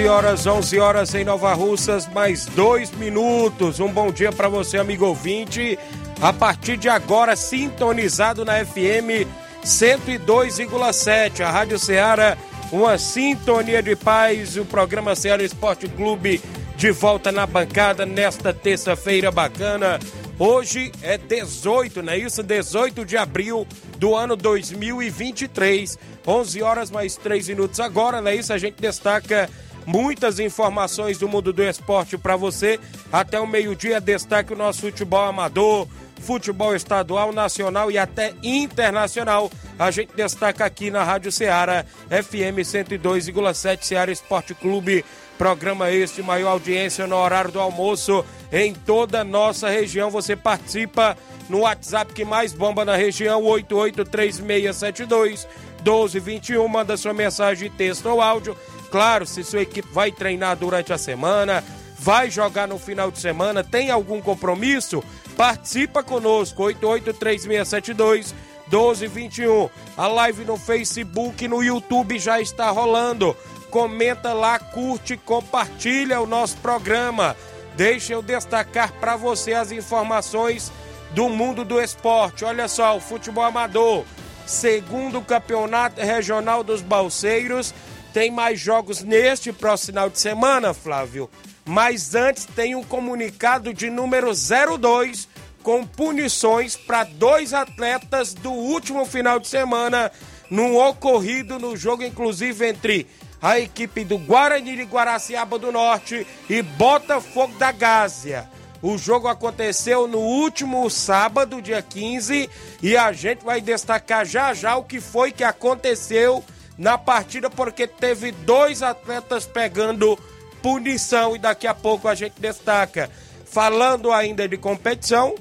11 horas, 11 horas em Nova Russas, mais dois minutos. Um bom dia para você, amigo ouvinte. A partir de agora, sintonizado na FM 102,7, a Rádio Ceará, uma sintonia de paz. O programa Ceará Esporte Clube de volta na bancada nesta terça-feira bacana. Hoje é 18, não é isso? 18 de abril do ano 2023. 11 horas mais 3 minutos agora, não é isso? A gente destaca muitas informações do mundo do esporte para você. Até o meio-dia, destaque o nosso futebol amador, futebol estadual, nacional e até internacional. A gente destaca aqui na Rádio Ceará, FM 102,7 Ceará Esporte Clube. Programa este, maior audiência no horário do almoço em toda a nossa região. Você participa no WhatsApp que mais bomba na região, 883672 1221. Manda sua mensagem, texto ou áudio Claro, se sua equipe vai treinar durante a semana, vai jogar no final de semana, tem algum compromisso, participa conosco, 883672 1221. A live no Facebook, no YouTube já está rolando. Comenta lá, curte, compartilha o nosso programa. Deixa eu destacar para você as informações do mundo do esporte. Olha só, o futebol amador, segundo campeonato regional dos Balseiros, tem mais jogos neste próximo final de semana, Flávio. Mas antes tem um comunicado de número 02 com punições para dois atletas do último final de semana, num ocorrido no jogo, inclusive entre a equipe do Guarani de Guaraciaba do Norte e Botafogo da Gásia. O jogo aconteceu no último sábado, dia 15, e a gente vai destacar já já o que foi que aconteceu na partida porque teve dois atletas pegando punição e daqui a pouco a gente destaca. Falando ainda de competição,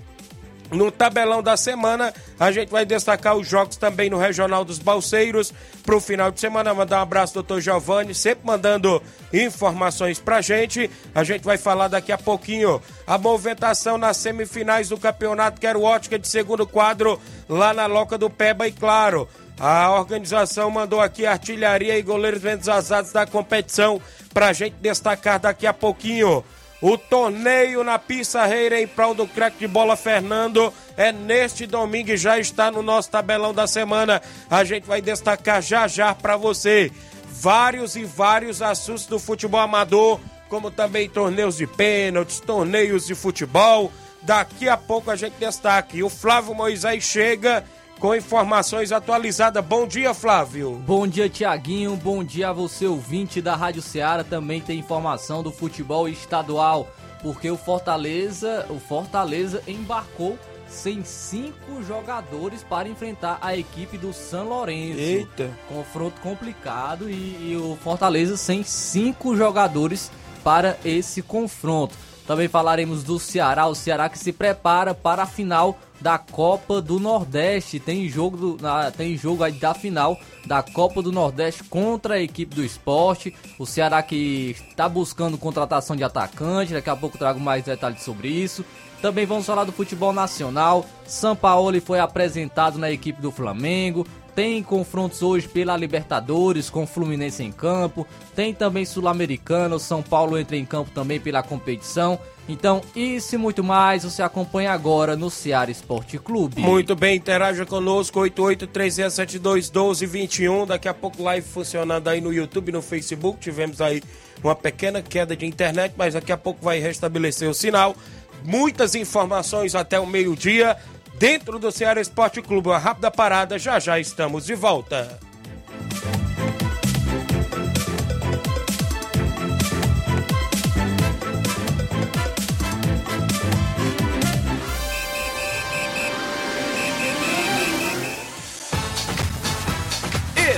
no tabelão da semana, a gente vai destacar os jogos também no Regional dos Balseiros para o final de semana. Mandar um abraço, doutor Giovanni, sempre mandando informações pra gente. A gente vai falar daqui a pouquinho a movimentação nas semifinais do campeonato Quero Ótica de segundo quadro lá na Loca do Peba e claro. A organização mandou aqui artilharia e goleiros ventos azados da competição pra gente destacar daqui a pouquinho. O torneio na Pissarreira em prol do craque de bola Fernando é neste domingo e já está no nosso tabelão da semana. A gente vai destacar já já para você vários e vários assuntos do futebol amador, como também torneios de pênaltis, torneios de futebol. Daqui a pouco a gente destaca. E o Flávio Moisés chega com informações atualizadas. Bom dia, Flávio. Bom dia, Tiaguinho. Bom dia a você, ouvinte da Rádio Ceará. Também tem informação do futebol estadual, porque o Fortaleza, o Fortaleza embarcou sem cinco jogadores para enfrentar a equipe do São Lourenço. Eita. Confronto complicado e, e o Fortaleza sem cinco jogadores para esse confronto. Também falaremos do Ceará, o Ceará que se prepara para a final da Copa do Nordeste. Tem jogo, do, tem jogo aí da final da Copa do Nordeste contra a equipe do esporte. O Ceará que está buscando contratação de atacante. Daqui a pouco trago mais detalhes sobre isso. Também vamos falar do futebol nacional. São Paulo foi apresentado na equipe do Flamengo. Tem confrontos hoje pela Libertadores com Fluminense em campo. Tem também Sul-Americano. São Paulo entra em campo também pela competição. Então, isso e muito mais você acompanha agora no Ceará Esporte Clube. Muito bem, interaja conosco, 8836721221. Daqui a pouco live funcionando aí no YouTube no Facebook. Tivemos aí uma pequena queda de internet, mas daqui a pouco vai restabelecer o sinal. Muitas informações até o meio-dia dentro do Ceará Esporte Clube. Uma rápida parada, já já estamos de volta.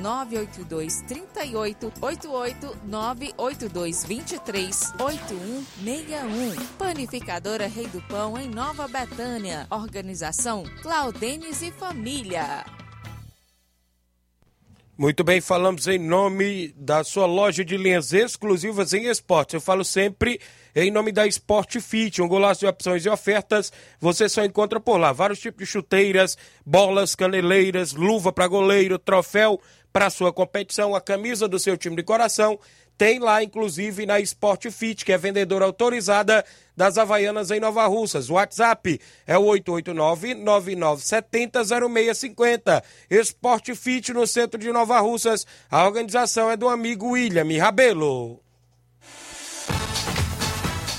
982 38 88 982 23 8161. Panificadora Rei do Pão, em Nova Betânia. Organização Claudenes e Família. Muito bem, falamos em nome da sua loja de linhas exclusivas em esportes. Eu falo sempre em nome da Sport Fit, um golaço de opções e ofertas. Você só encontra por lá vários tipos de chuteiras, bolas, caneleiras, luva para goleiro, troféu para sua competição, a camisa do seu time de coração. Tem lá, inclusive, na Sport Fit, que é vendedora autorizada das Havaianas em Nova Russas. O WhatsApp é o 889-9970-0650. Sport Fit no centro de Nova Russas. A organização é do amigo William Rabelo.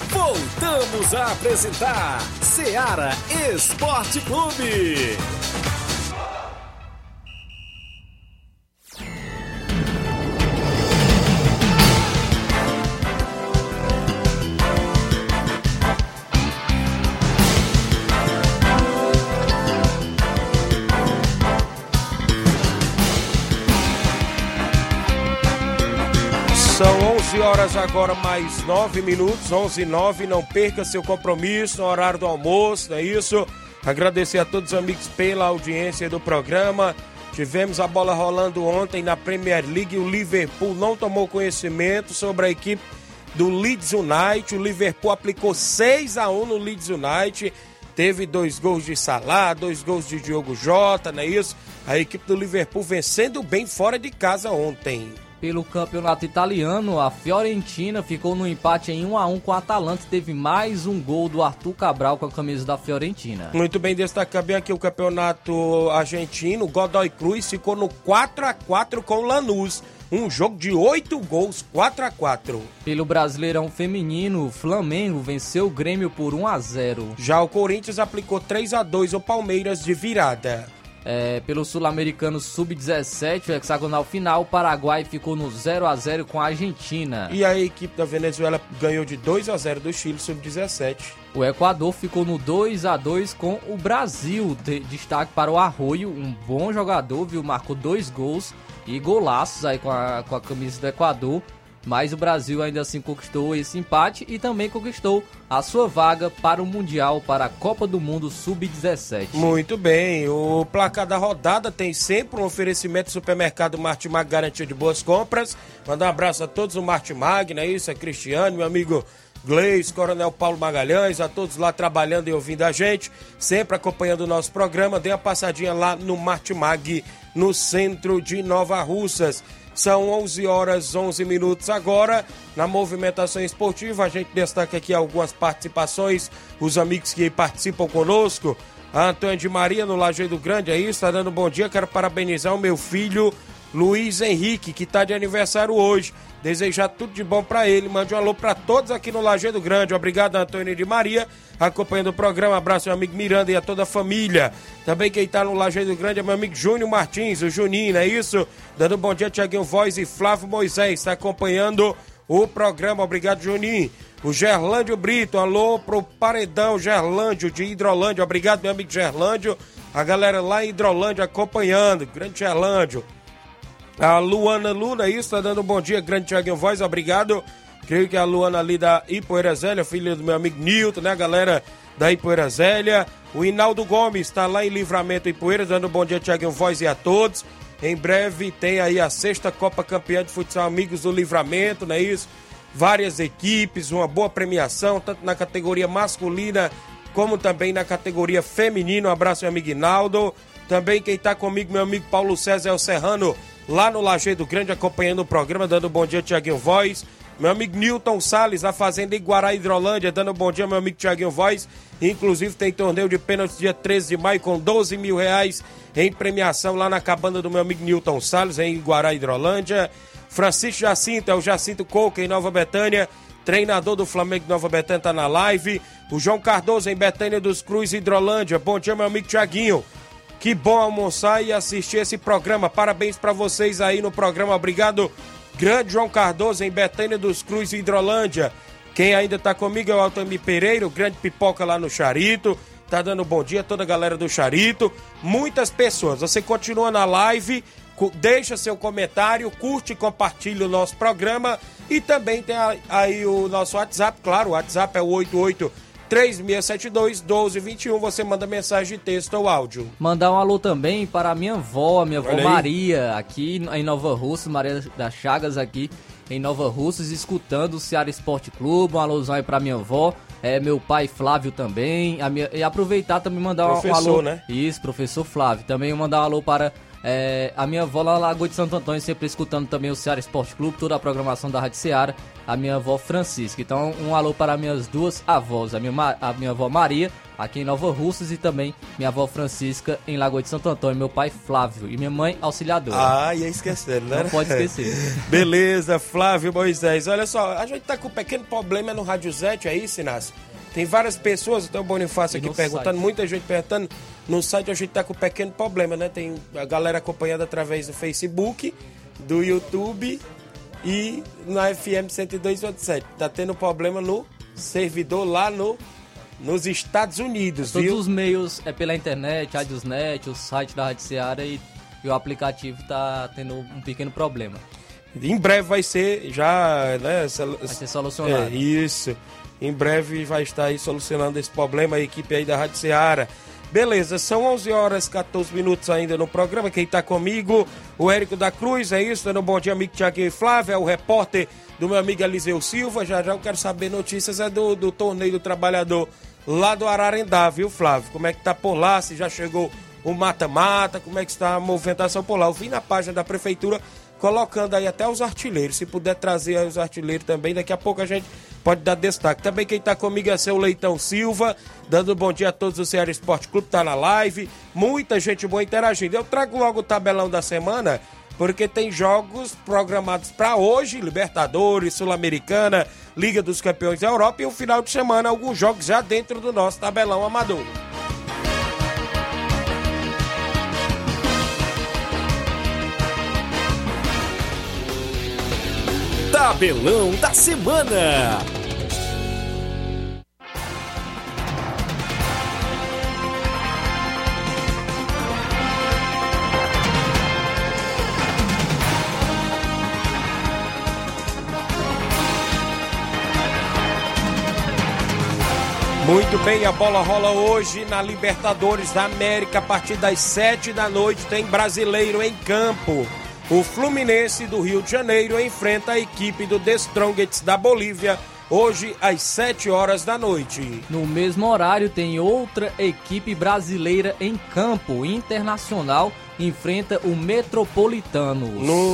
Voltamos a apresentar Ceará Esporte Clube. São 11 horas agora, mais 9 minutos, 11 e 9. Não perca seu compromisso no horário do almoço, não é isso? Agradecer a todos os amigos pela audiência do programa. Tivemos a bola rolando ontem na Premier League. O Liverpool não tomou conhecimento sobre a equipe do Leeds United. O Liverpool aplicou 6 a 1 no Leeds United. Teve dois gols de Salah, dois gols de Diogo Jota, não é isso? A equipe do Liverpool vencendo bem fora de casa ontem. Pelo campeonato italiano, a Fiorentina ficou no empate em 1 a 1 com a Atalanta. Teve mais um gol do Arthur Cabral com a camisa da Fiorentina. Muito bem, destacar bem aqui o campeonato argentino. Godoy Cruz ficou no 4 a 4 com o Lanús. Um jogo de 8 gols, 4 a 4 Pelo Brasileirão Feminino, o Flamengo venceu o Grêmio por 1 a 0 Já o Corinthians aplicou 3 a 2 ao Palmeiras de virada. É, pelo Sul-Americano Sub-17, o hexagonal final, o Paraguai ficou no 0 a 0 com a Argentina. E a equipe da Venezuela ganhou de 2 a 0 do Chile Sub-17. O Equador ficou no 2 a 2 com o Brasil. De destaque para o Arroio, um bom jogador, viu? Marcou dois gols e golaços aí com a, com a camisa do Equador. Mas o Brasil ainda assim conquistou esse empate e também conquistou a sua vaga para o Mundial, para a Copa do Mundo Sub-17. Muito bem, o placar da rodada tem sempre um oferecimento do supermercado Martimag garantia de boas compras. Mandar um abraço a todos o Martimag, não é isso? É Cristiano, meu amigo Gleis, Coronel Paulo Magalhães, a todos lá trabalhando e ouvindo a gente, sempre acompanhando o nosso programa. Dê uma passadinha lá no Martimag, no centro de Nova Russas. São 11 horas 11 minutos agora. Na movimentação esportiva, a gente destaca aqui algumas participações, os amigos que participam conosco. A Antônia de Maria no Lajeado Grande aí, está dando bom dia. Quero parabenizar o meu filho Luiz Henrique, que está de aniversário hoje. Desejar tudo de bom para ele. Mande um alô para todos aqui no Lajeado Grande. Obrigado, Antônia de Maria, acompanhando o programa. Abraço meu amigo Miranda e a toda a família. Também quem está no Lajeado Grande é meu amigo Júnior Martins, o Juninho, é isso? Dando um bom dia, Tiaguinho Voz e Flávio Moisés. Está acompanhando o programa. Obrigado, Juninho. O Gerlândio Brito, alô pro Paredão Gerlândio de Hidrolândia. Obrigado, meu amigo Gerlândio. A galera lá em Hidrolândia acompanhando, Grande Gerlândio. A Luana Luna, isso, tá dando um bom dia, Grande Tiaguinho Voz, obrigado. Creio que é a Luana ali da Ipoeira filha do meu amigo Nilton, né, galera da Ipoeira Zélia. O Inaldo Gomes está lá em Livramento Ipoeira, dando um bom dia, Tiaguinho Voz e a todos. Em breve tem aí a sexta Copa Campeã de Futsal Amigos do Livramento, não é isso? Várias equipes, uma boa premiação, tanto na categoria masculina como também na categoria feminina. Um abraço, meu amigo Inaldo. Também quem está comigo, meu amigo Paulo César El Serrano, lá no Lajeado Grande, acompanhando o programa, dando um bom dia, Tiaguinho Voz. Meu amigo Newton Salles, a Fazenda Iguará Hidrolândia, dando um bom dia, meu amigo Tiaguinho Voz. Inclusive tem torneio de pênaltis dia 13 de maio com 12 mil reais em premiação lá na cabana do meu amigo Newton Salles, em Iguará Hidrolândia. Francisco Jacinto, é o Jacinto Coca em Nova Betânia, treinador do Flamengo de Nova Betânia, tá na live. O João Cardoso em Betânia dos Cruz, Hidrolândia. Bom dia, meu amigo Tiaguinho. Que bom almoçar e assistir esse programa. Parabéns para vocês aí no programa. Obrigado Grande João Cardoso, em Betânia dos Cruz, Hidrolândia. Quem ainda tá comigo é o Altamir Pereira, o grande pipoca lá no Charito. Tá dando bom dia a toda a galera do Charito. Muitas pessoas. Você continua na live, deixa seu comentário, curte e compartilha o nosso programa. E também tem aí o nosso WhatsApp, claro, o WhatsApp é o 88 3672 1221. Você manda mensagem de texto ou áudio. Mandar um alô também para a minha avó, a minha avó Maria, aqui em Nova Russa, Maria das Chagas aqui em Nova Russas, escutando o Ceará Esporte Clube. Um alôzão aí para minha avó. É, meu pai Flávio também. Minha, e aproveitar também mandar professor, um alô. né? Isso, professor Flávio. Também mandar um alô para é, a minha avó lá na Lagoa de Santo Antônio, sempre escutando também o Ceará Esporte Clube, toda a programação da Rádio Ceará, a minha avó Francisca. Então, um alô para minhas duas avós, a minha, a minha avó Maria, aqui em Nova Russas, e também minha avó Francisca, em Lagoa de Santo Antônio, meu pai Flávio, e minha mãe Auxiliadora. Ah, ia esquecendo, né? Não pode esquecer. Beleza, Flávio Moisés. Olha só, a gente tá com um pequeno problema no Rádio Zete, é isso, Inácio? Tem várias pessoas, então o Bonifácio aqui perguntando, site. muita gente perguntando. No site a gente tá com um pequeno problema, né? Tem a galera acompanhando através do Facebook, do YouTube e na FM 102.7. Tá tendo problema no servidor lá no nos Estados Unidos, Todos viu? os meios é pela internet, Radiosnet, o site da Rádio Seara e, e o aplicativo tá tendo um pequeno problema. Em breve vai ser já, né? Vai ser solucionado. É, isso. Em breve vai estar aí solucionando esse problema a equipe aí da Rádio Ceará. Beleza, são 11 horas 14 minutos ainda no programa. Quem está comigo, o Érico da Cruz, é isso? Dando um bom dia, amigo Tiago e Flávio, é o repórter do meu amigo Eliseu Silva. Já já eu quero saber notícias é do, do torneio do trabalhador lá do Ararendá, viu, Flávio? Como é que tá por lá? Se já chegou o mata-mata, como é que está a movimentação por lá? Eu vi na página da prefeitura colocando aí até os artilheiros. Se puder trazer aí os artilheiros também, daqui a pouco a gente pode dar destaque. Também quem está comigo é seu Leitão Silva, dando bom dia a todos do Ceará Esporte Clube, tá na live. Muita gente boa interagindo. Eu trago logo o tabelão da semana, porque tem jogos programados para hoje, Libertadores, Sul-Americana, Liga dos Campeões da Europa e o final de semana alguns jogos já dentro do nosso tabelão amador. Tabelão da Semana. Muito bem, a bola rola hoje na Libertadores da América a partir das sete da noite. Tem brasileiro em campo. O Fluminense do Rio de Janeiro enfrenta a equipe do The Strongest da Bolívia hoje às 7 horas da noite. No mesmo horário tem outra equipe brasileira em campo, Internacional enfrenta o Metropolitano.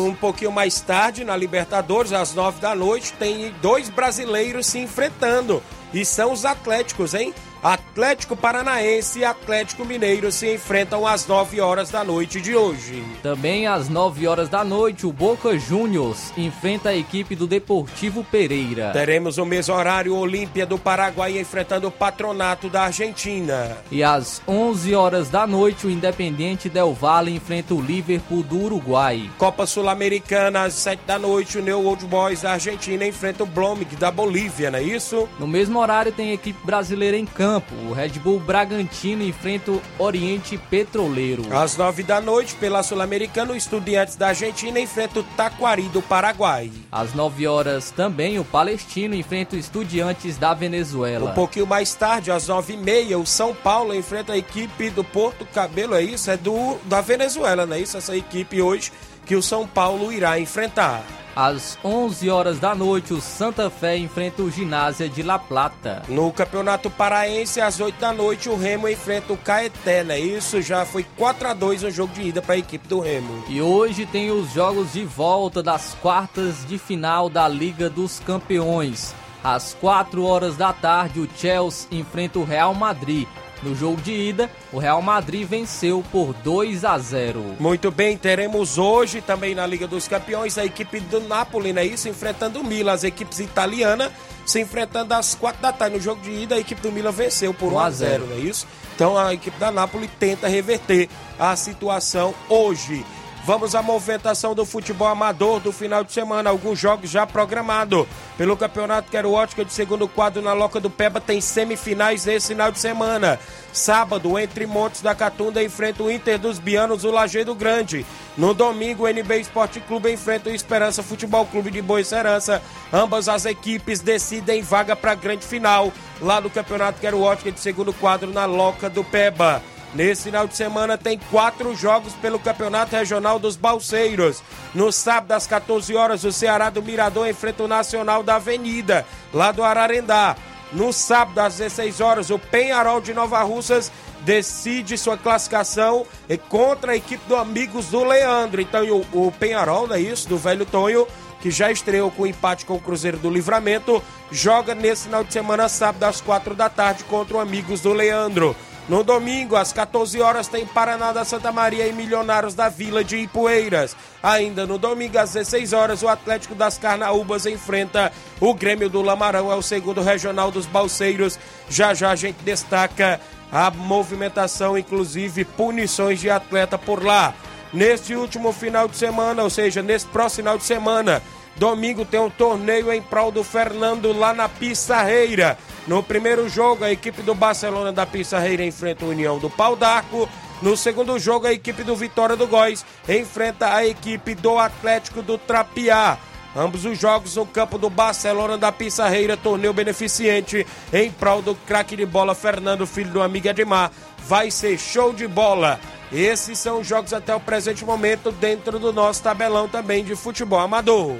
Um pouquinho mais tarde, na Libertadores, às 9 da noite, tem dois brasileiros se enfrentando. E são os Atléticos, hein? Atlético Paranaense e Atlético Mineiro se enfrentam às 9 horas da noite de hoje. Também às 9 horas da noite, o Boca Juniors enfrenta a equipe do Deportivo Pereira. Teremos o mesmo horário Olímpia do Paraguai enfrentando o Patronato da Argentina. E às 11 horas da noite, o Independiente Del Valle enfrenta o Liverpool do Uruguai. Copa Sul-Americana às 7 da noite, o New Old Boys da Argentina enfrenta o Blomig da Bolívia, não é isso? No mesmo horário tem a equipe brasileira em campo campo. O Red Bull Bragantino enfrenta o Oriente Petroleiro. Às nove da noite, pela Sul-Americana, o Estudiantes da Argentina enfrenta o Taquari do Paraguai. Às nove horas também, o Palestino enfrenta o Estudiantes da Venezuela. Um pouquinho mais tarde, às nove e meia, o São Paulo enfrenta a equipe do Porto Cabelo, é isso? É do da Venezuela, não é isso? Essa equipe hoje que o São Paulo irá enfrentar. Às 11 horas da noite, o Santa Fé enfrenta o Ginásio de La Plata. No Campeonato Paraense, às 8 da noite, o Remo enfrenta o Caeté, né? Isso já foi 4 a 2 no jogo de ida para a equipe do Remo. E hoje tem os jogos de volta das quartas de final da Liga dos Campeões. Às 4 horas da tarde, o Chelsea enfrenta o Real Madrid. No jogo de ida, o Real Madrid venceu por 2 a 0. Muito bem, teremos hoje também na Liga dos Campeões a equipe do Napoli, né? Isso, enfrentando o Milan, as equipes italianas se enfrentando às 4 da tarde. No jogo de ida, a equipe do Milan venceu por 1 a 0, não é isso? Então a equipe da Napoli tenta reverter a situação hoje. Vamos à movimentação do futebol amador do final de semana. Alguns jogos já programados pelo Campeonato Quero Ótica de segundo quadro na Loca do Peba. Tem semifinais nesse final de semana. Sábado, entre Montes da Catunda, enfrenta o Inter dos Bianos, o Lajeado Grande. No domingo, o NB Esporte Clube enfrenta o Esperança Futebol Clube de Boa Serança. Ambas as equipes decidem vaga para a grande final lá no Campeonato Quero Ótica de segundo quadro na Loca do Peba. Nesse final de semana tem quatro jogos pelo Campeonato Regional dos Balseiros. No sábado, às 14 horas, o Ceará do Mirador enfrenta o Nacional da Avenida, lá do Ararendá. No sábado, às 16 horas, o Penharol de Nova Russas decide sua classificação contra a equipe do Amigos do Leandro. Então, o, o Penharol, não é isso? Do velho Tonho, que já estreou com empate com o Cruzeiro do Livramento, joga nesse final de semana, sábado, às 4 da tarde, contra o Amigos do Leandro. No domingo, às 14 horas, tem Paraná da Santa Maria e Milionários da Vila de Ipueiras. Ainda no domingo, às 16 horas, o Atlético das Carnaúbas enfrenta o Grêmio do Lamarão, é o segundo regional dos Balseiros. Já já a gente destaca a movimentação, inclusive punições de atleta por lá. Neste último final de semana, ou seja, nesse próximo final de semana, domingo tem um torneio em prol do Fernando lá na Pissarreira. No primeiro jogo, a equipe do Barcelona da Pissarreira enfrenta a União do Pau d'Arco. No segundo jogo, a equipe do Vitória do Góis enfrenta a equipe do Atlético do Trapiá. Ambos os jogos no campo do Barcelona da Pissarreira, torneio beneficente em prol do craque de bola Fernando, filho do amigo Edmar. Vai ser show de bola. Esses são os jogos até o presente momento dentro do nosso tabelão também de futebol amador.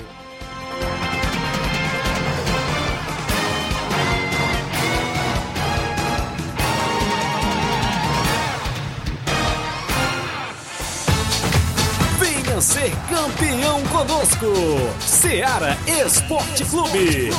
Ser campeão conosco, Seara Esporte Clube.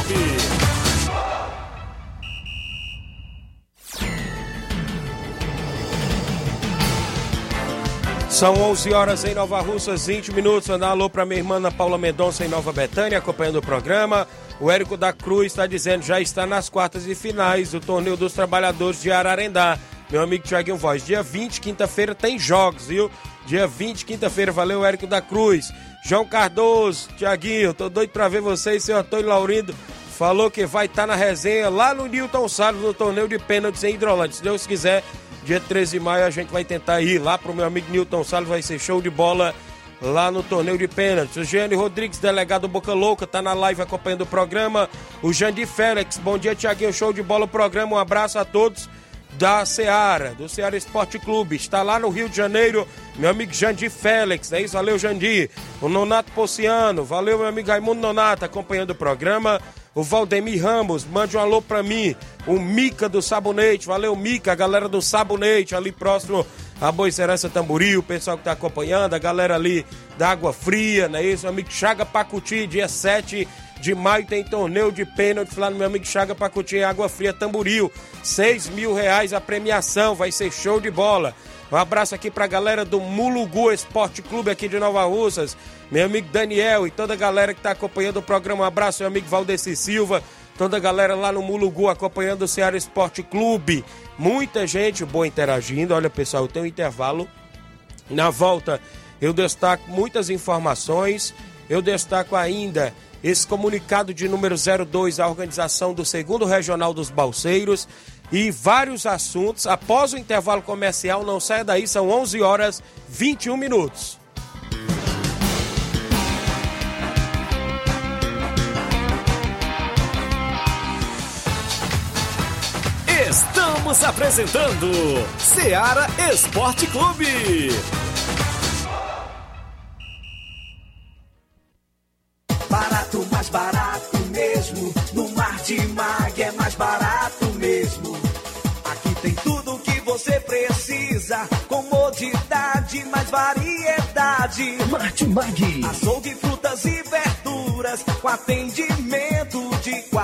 São 11 horas em Nova Russas, 20 minutos. Mandar um alô para minha irmã Ana Paula Mendonça em Nova Betânia, acompanhando o programa. O Érico da Cruz está dizendo já está nas quartas e finais do Torneio dos Trabalhadores de Ararendá. Meu amigo Tiaguinho Voz, dia 20, quinta-feira, tem jogos, viu? Dia 20, quinta-feira, valeu, Érico da Cruz. João Cardoso, Tiaguinho, tô doido para ver vocês, seu Antônio Laurindo. Falou que vai estar tá na resenha lá no Newton Salles, no torneio de pênaltis em Hidrolândia. Se Deus quiser, dia 13 de maio a gente vai tentar ir lá pro meu amigo Newton Salles, vai ser show de bola lá no torneio de pênaltis. O Giane Rodrigues, delegado Boca Louca, tá na live acompanhando o programa. O Jandir Félix, bom dia, Tiaguinho, show de bola o programa. Um abraço a todos da Seara, do Seara Esporte Clube. Está lá no Rio de Janeiro, meu amigo Jandir Félix, é isso? Valeu, Jandir. O Nonato Pociano, valeu, meu amigo Raimundo Nonato, acompanhando o programa. O Valdemir Ramos, mande um alô pra mim. O Mica do Sabonete, valeu, Mica, a galera do Sabonete, ali próximo a Boa Serança Tamboril, o pessoal que tá acompanhando, a galera ali da Água Fria, não é isso? O amigo Chaga Pacuti, dia 7 de maio tem torneio de pênalti lá no meu amigo Chaga Pacuti em Água Fria Tamboril. 6 mil reais a premiação, vai ser show de bola. Um abraço aqui pra galera do Mulugu Esporte Clube aqui de Nova Russas, meu amigo Daniel e toda a galera que tá acompanhando o programa. Um abraço, meu amigo Valdeci Silva, toda a galera lá no Mulugu acompanhando o Ceará Esporte Clube. Muita gente boa interagindo. Olha, pessoal, tenho um intervalo. Na volta, eu destaco muitas informações. Eu destaco ainda esse comunicado de número 02 à organização do segundo regional dos Balseiros e vários assuntos. Após o intervalo comercial, não saia daí, são 11 horas 21 minutos. Estamos apresentando Seara Esporte Clube. Mais barato mesmo. No Martimag é mais barato mesmo. Aqui tem tudo o que você precisa. Comodidade, mais variedade. Martimag. Açougue, frutas e verduras. Com atendimento de qualidade.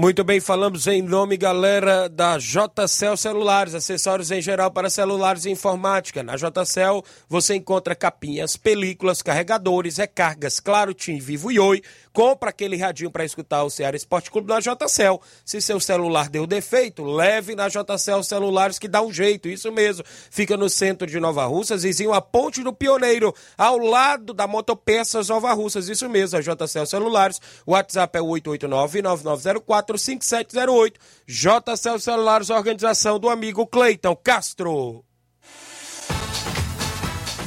Muito bem, falamos em nome, galera, da JCL Celulares, acessórios em geral para celulares e informática. Na JCL você encontra capinhas, películas, carregadores, recargas, claro, Tim, Vivo e Oi. Compra aquele radinho para escutar o Ceará Esporte Clube na JCL. Se seu celular deu defeito, leve na JCL Celulares que dá um jeito, isso mesmo. Fica no centro de Nova Russas, vizinho à Ponte do Pioneiro, ao lado da Motopeças Nova Russas, isso mesmo, a JCL Celulares. O WhatsApp é 889 9904 3708. JCL Celulares, organização do amigo Cleiton Castro.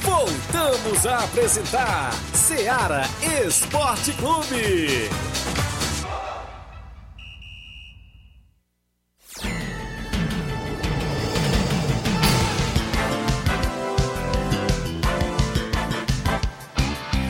Voltamos a apresentar Seara Esporte Clube.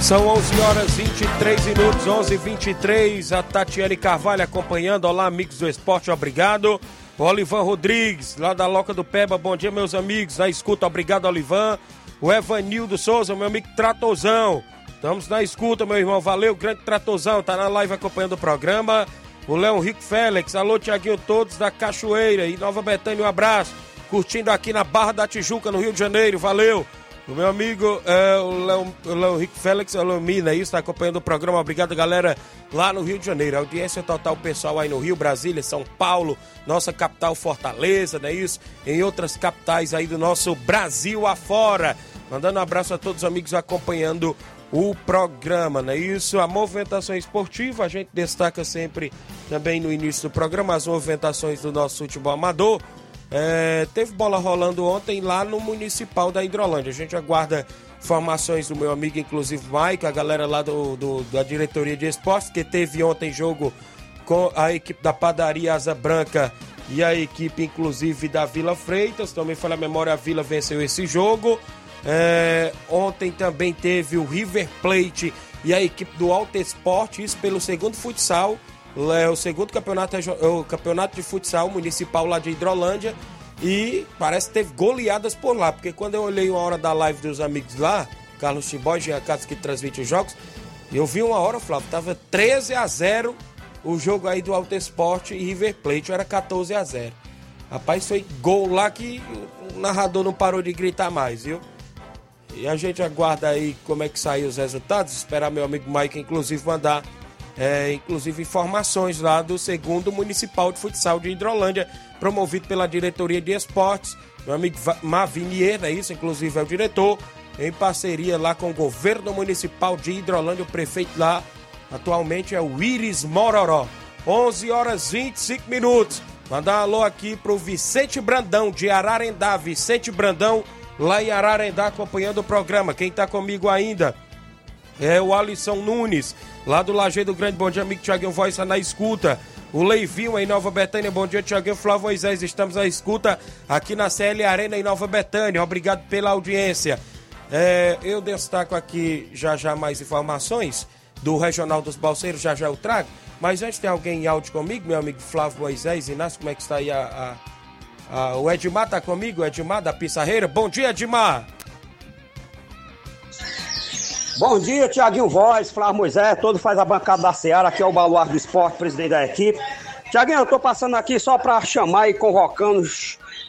São 11 horas 23 minutos, 11 23 A Tatiane Carvalho acompanhando. Olá, amigos do esporte, obrigado. O Olivan Rodrigues, lá da Loca do Peba, bom dia, meus amigos. Na escuta, obrigado, Olivan. O Evanildo Souza, meu amigo Tratozão. Estamos na escuta, meu irmão. Valeu, grande Tratozão. Tá na live acompanhando o programa. O Leão Rico Félix, alô, Tiaguinho, todos da Cachoeira e Nova Betânia, um abraço. Curtindo aqui na Barra da Tijuca, no Rio de Janeiro, valeu. O meu amigo é, o Léo, o Léo Rico Félix Alomina, isso, está acompanhando o programa. Obrigado, galera, lá no Rio de Janeiro. Audiência total, pessoal aí no Rio, Brasília, São Paulo, nossa capital Fortaleza, não é isso? Em outras capitais aí do nosso Brasil afora. Mandando um abraço a todos os amigos acompanhando o programa, não é isso? A movimentação esportiva, a gente destaca sempre também no início do programa as movimentações do nosso futebol amador. É, teve bola rolando ontem lá no Municipal da Hidrolândia. A gente aguarda informações do meu amigo, inclusive Mike, a galera lá do, do, da diretoria de esportes, que teve ontem jogo com a equipe da Padaria Asa Branca e a equipe, inclusive, da Vila Freitas. Também foi a memória, a Vila venceu esse jogo. É, ontem também teve o River Plate e a equipe do Alto Esporte, isso pelo segundo futsal é o segundo campeonato, o campeonato de futsal municipal lá de Hidrolândia. E parece que teve goleadas por lá, porque quando eu olhei uma hora da live dos amigos lá, Carlos Chibó e Jean Catos que transmite os jogos, eu vi uma hora, Flávio, tava 13 a 0 o jogo aí do Alto Esporte e River Plate, era 14 a 0 Rapaz, foi gol lá que o narrador não parou de gritar mais, viu? E a gente aguarda aí como é que saem os resultados, esperar meu amigo Mike, inclusive, mandar é, inclusive informações lá do segundo Municipal de Futsal de Hidrolândia, promovido pela Diretoria de Esportes. Meu amigo Mavinier, é isso, inclusive é o diretor, em parceria lá com o governo municipal de Hidrolândia, o prefeito lá atualmente é o Iris Mororó. 11 horas 25 minutos. Mandar um alô aqui pro Vicente Brandão de Ararendá. Vicente Brandão, lá em Ararendá, acompanhando o programa. Quem tá comigo ainda é o Alisson Nunes. Lá do Lajeiro Grande, bom dia, amigo Tiaguinho Voz, tá na escuta. O Leivinho em Nova Betânia, bom dia, Tiaguinho Flávio Moisés, estamos na escuta aqui na CL Arena em Nova Betânia. Obrigado pela audiência. É, eu destaco aqui já já mais informações do Regional dos Balseiros, já já eu trago. Mas antes tem alguém em áudio comigo, meu amigo Flávio Moisés, Inácio, como é que está aí a, a, o Edmar tá comigo, Edmar da Pissarreira. Bom dia, Edmar! Bom dia, Tiaguinho Voz, Flávio Moisés, todo faz a bancada da Seara, aqui é o Baluar do Esporte, presidente da equipe. Tiaguinho, eu tô passando aqui só para chamar e convocando,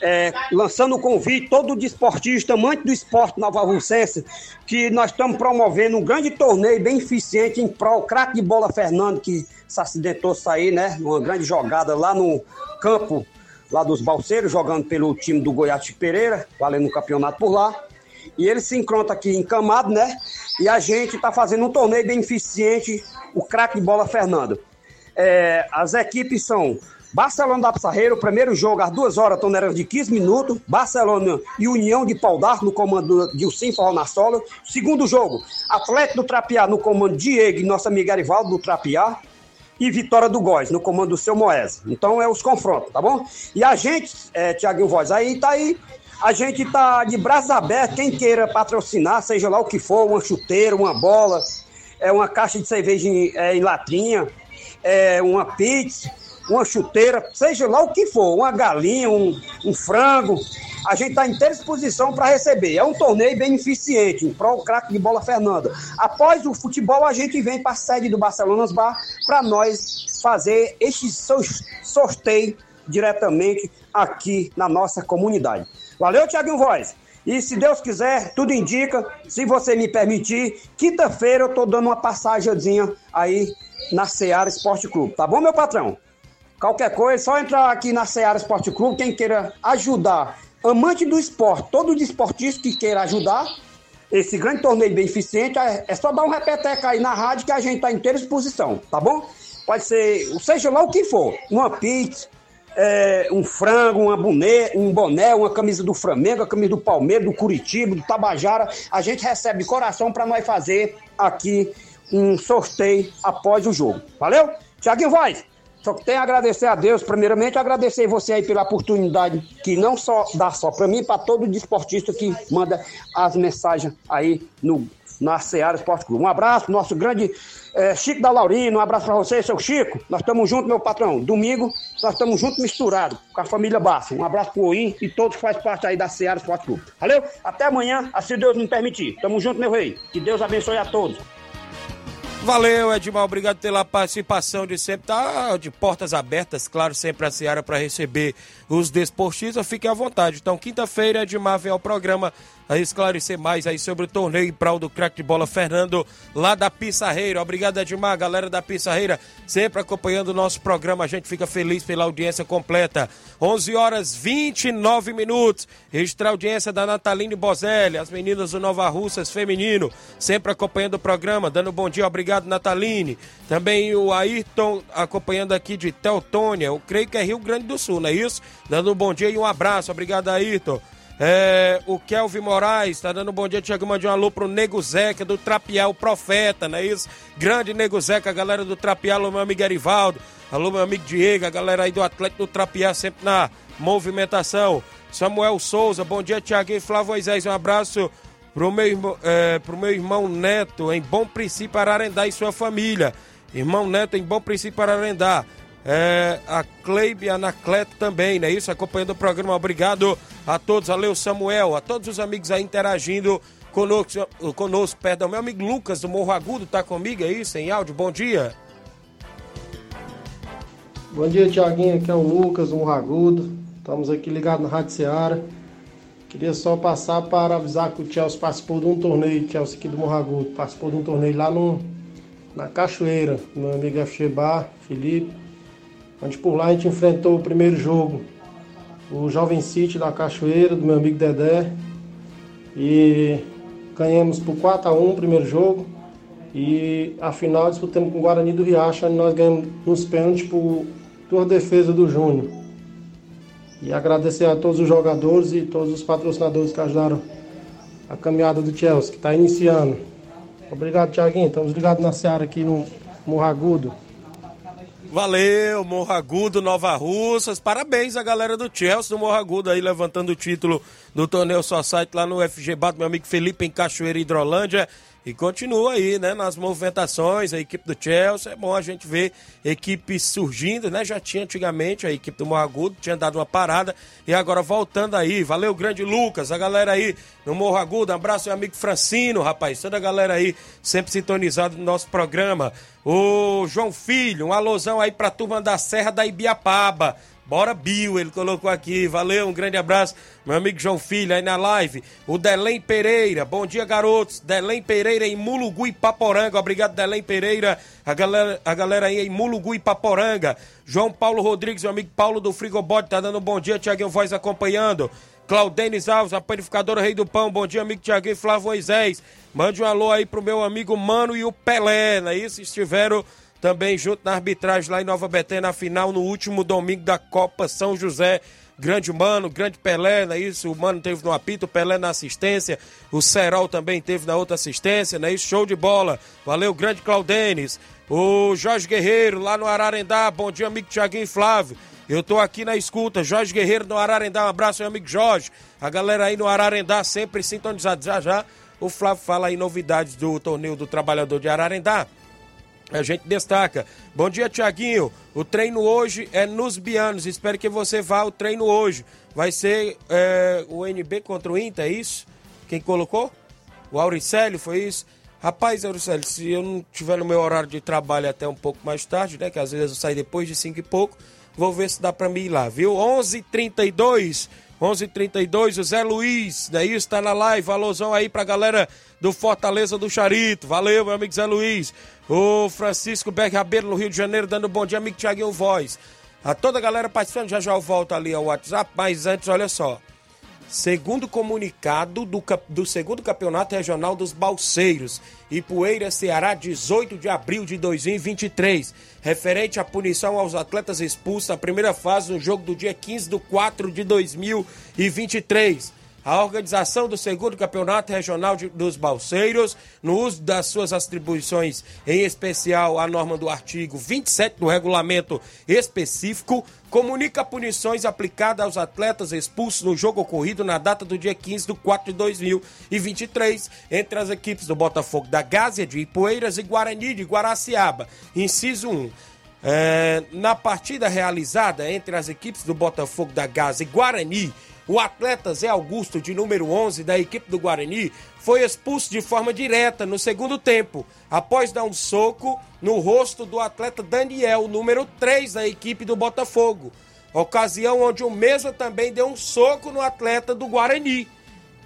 é, lançando o convite, todo desportista, amante do esporte nova russense, que nós estamos promovendo um grande torneio bem eficiente em prol, craque de bola Fernando, que se acidentou sair, né, numa grande jogada lá no campo, lá dos Balseiros, jogando pelo time do Goiás Pereira, valendo um campeonato por lá. E ele se encontra aqui encamado, né? E a gente está fazendo um torneio bem eficiente, o craque de bola Fernando. É, as equipes são Barcelona da Pissarreira, o primeiro jogo às duas horas, tonelada de 15 minutos. Barcelona e União de Pau no comando de Ilcim Fornasola. Segundo jogo, Atlético do Trapiá no comando de Diego e nosso amigo Arivaldo do Trapiá. E Vitória do Góis no comando do seu Moés. Então é os confrontos, tá bom? E a gente, é, Tiaguinho Voz, aí tá aí. A gente tá de braços abertos, quem queira patrocinar, seja lá o que for, uma chuteira, uma bola, é uma caixa de cerveja em, é, em latrinha, é, uma pizza, uma chuteira, seja lá o que for, uma galinha, um, um frango, a gente está inteira disposição para receber. É um torneio bem eficiente, em prol craque de bola Fernanda. Após o futebol, a gente vem para a sede do Barcelona Bar para nós fazer este sorteio diretamente aqui na nossa comunidade. Valeu, Tiaguinho Voz! E se Deus quiser, tudo indica, se você me permitir, quinta-feira eu tô dando uma passagemzinha aí na Seara Esporte Clube. Tá bom, meu patrão? Qualquer coisa, só entrar aqui na Seara Esporte Clube, quem queira ajudar, amante do esporte, todo desportista que queira ajudar, esse grande torneio beneficente, é, é só dar um repeteco aí na rádio que a gente tá inteira exposição, tá bom? Pode ser, seja lá o que for, uma pizza, é, um frango, uma boné, um boné, uma camisa do Flamengo, a camisa do Palmeiras, do Curitiba, do Tabajara. A gente recebe de coração para nós fazer aqui um sorteio após o jogo. Valeu? Tiaguinho Voz, só que tenho a agradecer a Deus, primeiramente agradecer você aí pela oportunidade que não só dá só para mim, para todo desportista que manda as mensagens aí no na Seara Esporte Clube. Um abraço, nosso grande é, Chico da Laurina, um abraço para você, seu Chico. Nós estamos juntos, meu patrão. Domingo, nós estamos juntos misturados com a família Bassa. Um abraço pro Oim e todos que fazem parte aí da Seara Esporte Clube. Valeu? Até amanhã, se Deus me permitir. Tamo junto, meu rei. Que Deus abençoe a todos. Valeu, Edmar. Obrigado pela participação de sempre. Tá de portas abertas, claro, sempre a Seara para receber os desportistas. Fique à vontade. Então, quinta-feira, Edmar vem ao programa a esclarecer mais aí sobre o torneio em prol do craque de bola Fernando, lá da Pissarreira. Obrigado, Edmar, galera da Pissarreira, sempre acompanhando o nosso programa. A gente fica feliz pela audiência completa. 11 horas 29 minutos. Registrar a audiência da Nataline Bozelli, as meninas do Nova Russas Feminino, sempre acompanhando o programa. Dando bom dia, obrigado, Nataline. Também o Ayrton acompanhando aqui de Teutônia. Eu creio que é Rio Grande do Sul, não é isso? Dando um bom dia e um abraço. Obrigado, Ayrton. É, o Kelvin Moraes está dando um bom dia, Tiago. Mande um alô pro Nego Zeca do Trapial, Profeta, não é isso? Grande Nego Zeca, a galera do Trapial, meu amigo Arivaldo. Alô, meu amigo Diego, a galera aí do Atlético do Trapial, sempre na movimentação. Samuel Souza, bom dia, Tiago Flávio Moisés. Um abraço pro meu, é, pro meu irmão Neto, em Bom Princípio, Ararendá e sua família. Irmão Neto, em Bom Princípio, Ararendá. É, a Cleibe Anacleto também, não é isso? Acompanhando o programa. Obrigado a todos, valeu Samuel, a todos os amigos aí interagindo conosco, conosco perdão. Meu amigo Lucas do Morro Agudo tá comigo, é isso? Em áudio, bom dia. Bom dia, Tiaguinho, aqui é o Lucas do Morro Agudo. Estamos aqui ligados na Rádio Ceará. Queria só passar para avisar que o Chelsea participou de um torneio, Chelsea aqui do Morro Agudo, participou de um torneio lá no, na Cachoeira, meu amigo FG Bar, Felipe onde por lá a gente enfrentou o primeiro jogo, o Jovem City da Cachoeira, do meu amigo Dedé, e ganhamos por 4 a 1 o primeiro jogo, e a final disputamos com o Guarani do Riacho, onde nós ganhamos nos pênaltis por duas defesas do Júnior. E agradecer a todos os jogadores e todos os patrocinadores que ajudaram a caminhada do Chelsea, que está iniciando. Obrigado, Tiaguinho. Estamos ligados na Seara aqui no Morragudo. Valeu, Morro Agudo, Nova Russas. Parabéns a galera do Chelsea do Morro Agudo aí levantando o título do torneio Society lá no FG Bato, meu amigo Felipe em Cachoeira Hidrolândia. E continua aí, né, nas movimentações, a equipe do Chelsea. É bom a gente ver equipes surgindo, né? Já tinha antigamente a equipe do Morro Agudo, tinha dado uma parada e agora voltando aí. Valeu, grande Lucas, a galera aí no Morro Agudo. Um abraço, meu amigo Francino, rapaz. Toda a galera aí sempre sintonizado no nosso programa. O João Filho, um alusão aí pra turma da Serra da Ibiapaba. Bora Bill, ele colocou aqui. Valeu, um grande abraço, meu amigo João Filho aí na live. O Delém Pereira, bom dia, garotos. Delém Pereira em Mulugu e Paporanga. Obrigado, Delém Pereira. A galera, a galera aí em Mulugu e Paporanga. João Paulo Rodrigues, meu amigo Paulo do Frigobode, tá dando um bom dia. Tiaguinho Voz acompanhando. Claudenis Alves, a panificadora Rei do Pão. Bom dia, amigo Tiaguinho Flávio Moisés. Mande um alô aí pro meu amigo Mano e o Pelé, não é isso? Estiveram também junto na arbitragem lá em Nova Betânia, na final, no último domingo da Copa São José. Grande Mano, grande Pelé, não é isso? O Mano teve no apito, o Pelé na assistência, o Serol também teve na outra assistência, não é isso? Show de bola. Valeu, grande Claudenes. O Jorge Guerreiro, lá no Ararendá. Bom dia, amigo Tiaguinho e Flávio. Eu tô aqui na escuta. Jorge Guerreiro no Ararendá. Um abraço, meu amigo Jorge. A galera aí no Ararendá sempre sintonizada. Já já o Flávio fala aí novidades do torneio do Trabalhador de Ararendá. A gente destaca. Bom dia, Tiaguinho. O treino hoje é nos Bianos. Espero que você vá ao treino hoje. Vai ser é, o NB contra o Inter, é isso? Quem colocou? O Auricélio, foi isso? Rapaz, Auricélio, se eu não tiver no meu horário de trabalho até um pouco mais tarde, né? Que às vezes eu saio depois de 5 e pouco, vou ver se dá pra mim ir lá, viu? 11:32 11:32 o Zé Luiz, daí né, está na live, valorzão aí pra galera do Fortaleza do Charito. Valeu, meu amigo Zé Luiz. O Francisco Berg Rabelo no Rio de Janeiro dando um bom dia, amigo Thiaguinho Voz. A toda a galera participando, já já eu volto ali ao WhatsApp, mas antes, olha só. Segundo comunicado do, do segundo campeonato regional dos Balseiros, Ipueira, Ceará, 18 de abril de 2023, referente à punição aos atletas expulsos na primeira fase no jogo do dia 15 de 4 de 2023 a organização do segundo campeonato regional de, dos Balseiros, no uso das suas atribuições, em especial a norma do artigo 27 do regulamento específico, comunica punições aplicadas aos atletas expulsos no jogo ocorrido na data do dia 15 de 4 de 2023, entre as equipes do Botafogo da Gásia de Ipueiras e Guarani de Guaraciaba. Inciso 1. É, na partida realizada entre as equipes do Botafogo da Gásia e Guarani, o atleta Zé Augusto, de número 11 da equipe do Guarani, foi expulso de forma direta no segundo tempo, após dar um soco no rosto do atleta Daniel, número 3 da equipe do Botafogo. Ocasião onde o mesmo também deu um soco no atleta do Guarani.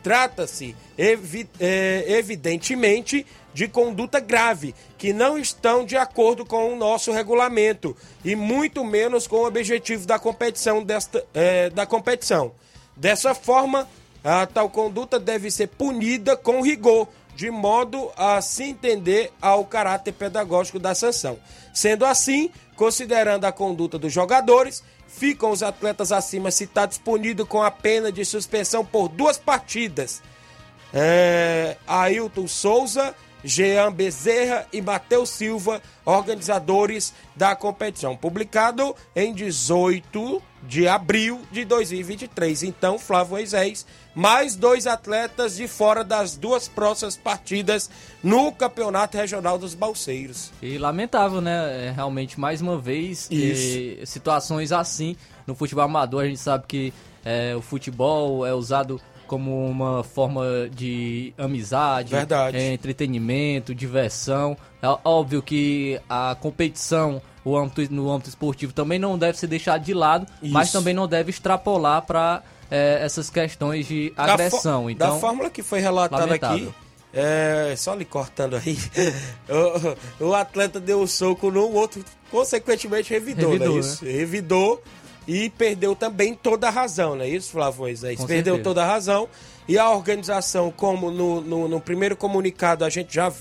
Trata-se, evi é, evidentemente, de conduta grave, que não estão de acordo com o nosso regulamento e muito menos com o objetivo da competição desta, é, da competição. Dessa forma, a tal conduta deve ser punida com rigor, de modo a se entender ao caráter pedagógico da sanção. Sendo assim, considerando a conduta dos jogadores, ficam os atletas acima citados punidos com a pena de suspensão por duas partidas. É, Ailton Souza, Jean Bezerra e Matheus Silva, organizadores da competição. Publicado em 18 de abril de 2023. Então, Flávio Moisés, mais dois atletas de fora das duas próximas partidas no Campeonato Regional dos Balseiros. E lamentável, né? É, realmente, mais uma vez, eh, situações assim no futebol amador. A gente sabe que é, o futebol é usado como uma forma de amizade, é, entretenimento, diversão. É óbvio que a competição o âmbito, no âmbito esportivo também não deve ser deixado de lado, Isso. mas também não deve extrapolar para é, essas questões de agressão. Da, então, da fórmula que foi relatada aqui, é, só lhe cortando aí, o, o, atleta deu um soco no outro, consequentemente revidou, revidou né? Isso, né? revidou e perdeu também toda a razão, não é isso, Flávio Moisés? Perdeu certeza. toda a razão e a organização, como no, no, no, primeiro comunicado a gente já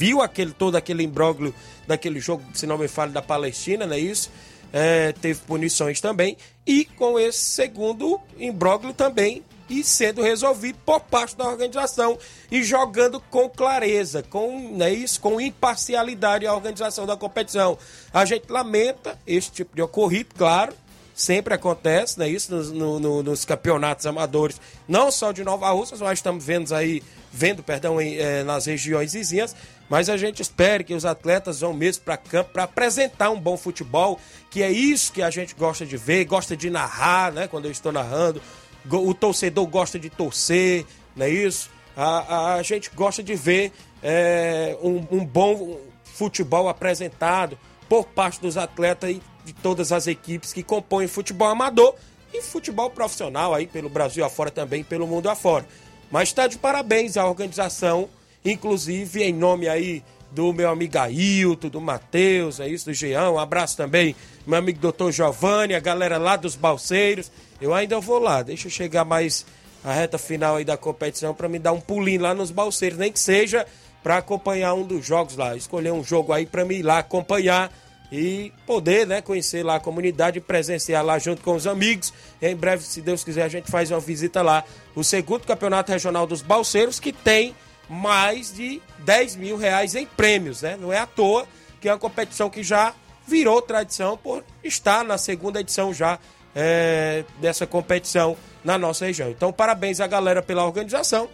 viu aquele todo aquele imbróglio daquele jogo, se não me falo, da Palestina, não é isso? É, teve punições também e com esse segundo imbróglio também e sendo resolvido por parte da organização e jogando com clareza, com né, isso, com imparcialidade a organização da competição. A gente lamenta esse tipo de ocorrido, claro, sempre acontece, né? Isso nos, no, no, nos campeonatos amadores, não só de Nova Russas, mas estamos vendo aí, vendo, perdão, em, eh, nas regiões vizinhas. Mas a gente espera que os atletas vão mesmo para campo para apresentar um bom futebol, que é isso que a gente gosta de ver, gosta de narrar, né? Quando eu estou narrando, o torcedor gosta de torcer, não é isso? A, a, a gente gosta de ver é, um, um, bom futebol apresentado por parte dos atletas e de todas as equipes que compõem futebol amador e futebol profissional aí pelo Brasil afora também, pelo mundo afora. Mas está de parabéns à organização, inclusive em nome aí do meu amigo Ailton, do Matheus, é isso, do Jean. Um abraço também, meu amigo doutor Giovanni, a galera lá dos Balseiros. Eu ainda vou lá, deixa eu chegar mais a reta final aí da competição para me dar um pulinho lá nos Balseiros, nem que seja para acompanhar um dos jogos lá, escolher um jogo aí para mim ir lá acompanhar e poder, né, conhecer lá a comunidade presenciar lá junto com os amigos. Em breve, se Deus quiser, a gente faz uma visita lá. O segundo campeonato regional dos Balseiros, que tem mais de 10 mil reais em prêmios, né? Não é à toa que é uma competição que já virou tradição por estar na segunda edição já é, dessa competição na nossa região. Então, parabéns à galera pela organização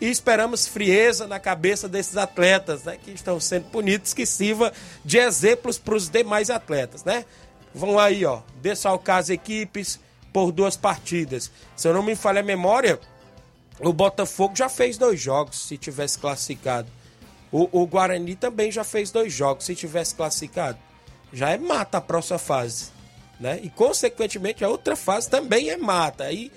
e esperamos frieza na cabeça desses atletas, né, que estão sendo punidos, que sirva de exemplos para os demais atletas, né? Vão aí, ó, desfalcar as equipes por duas partidas. Se eu não me falha a memória, o Botafogo já fez dois jogos, se tivesse classificado. O, o Guarani também já fez dois jogos, se tivesse classificado. Já é mata a próxima fase, né? E consequentemente a outra fase também é mata. Aí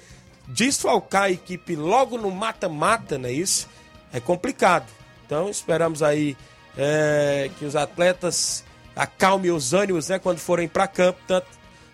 desfalcar a equipe logo no mata-mata, não é isso? É complicado. Então esperamos aí é, que os atletas acalmem os ânimos né, quando forem para campo, tanto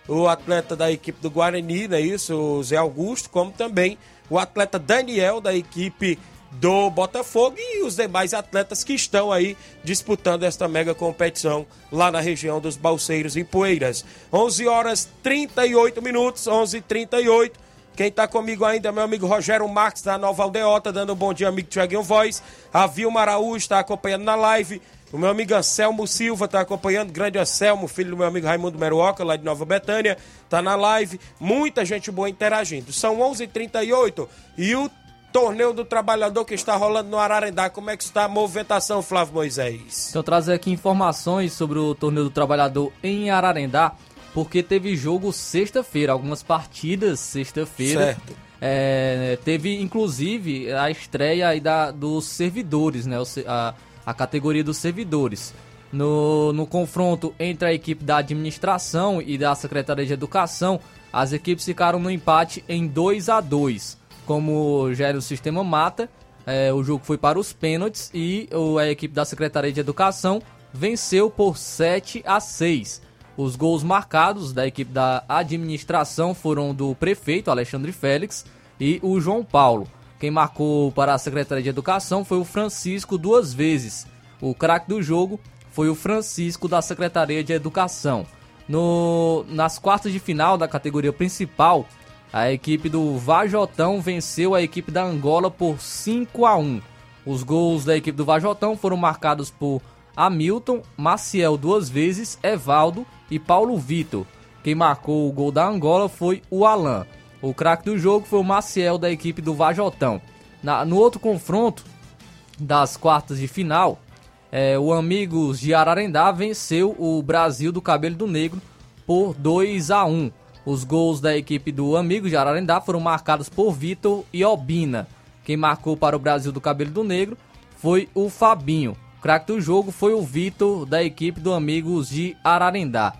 o atleta da equipe do Guarani, não é isso? O Zé Augusto, como também o atleta Daniel da equipe do Botafogo e os demais atletas que estão aí disputando esta mega competição lá na região dos Balseiros e Poeiras. 11 horas 38 minutos, 11:38. Quem está comigo ainda é meu amigo Rogério Marques, da Nova Aldeota, dando um bom dia, amigo Tiaguinho Voz. A Vilma Araújo está acompanhando na live. O meu amigo Anselmo Silva está acompanhando. Grande Anselmo, filho do meu amigo Raimundo Meruoca, lá de Nova Betânia, está na live. Muita gente boa interagindo. São 11:38 h 38 e o torneio do trabalhador que está rolando no Ararendá. Como é que está a movimentação, Flávio Moisés? Então, trazer aqui informações sobre o torneio do trabalhador em Ararendá porque teve jogo sexta-feira, algumas partidas sexta-feira. Certo. É, teve inclusive a estreia aí da, dos servidores, né? A, a categoria dos servidores. No, no confronto entre a equipe da administração e da Secretaria de Educação, as equipes ficaram no empate em 2 a 2 Como gera o sistema mata, é, o jogo foi para os pênaltis e a equipe da Secretaria de Educação venceu por 7 a 6 os gols marcados da equipe da administração foram do prefeito Alexandre Félix e o João Paulo. Quem marcou para a Secretaria de Educação foi o Francisco duas vezes. O craque do jogo foi o Francisco da Secretaria de Educação. No, nas quartas de final da categoria principal, a equipe do Vajotão venceu a equipe da Angola por 5 a 1. Os gols da equipe do Vajotão foram marcados por Hamilton, Maciel duas vezes, Evaldo e Paulo Vitor. Quem marcou o gol da Angola foi o Alan. O craque do jogo foi o Maciel da equipe do Vajotão. Na, no outro confronto das quartas de final, é, o Amigos de Ararendá venceu o Brasil do Cabelo do Negro por 2 a 1. Os gols da equipe do Amigos de Ararendá foram marcados por Vitor e Obina. Quem marcou para o Brasil do Cabelo do Negro foi o Fabinho. O craque do jogo foi o Vitor, da equipe do Amigos de Ararendá.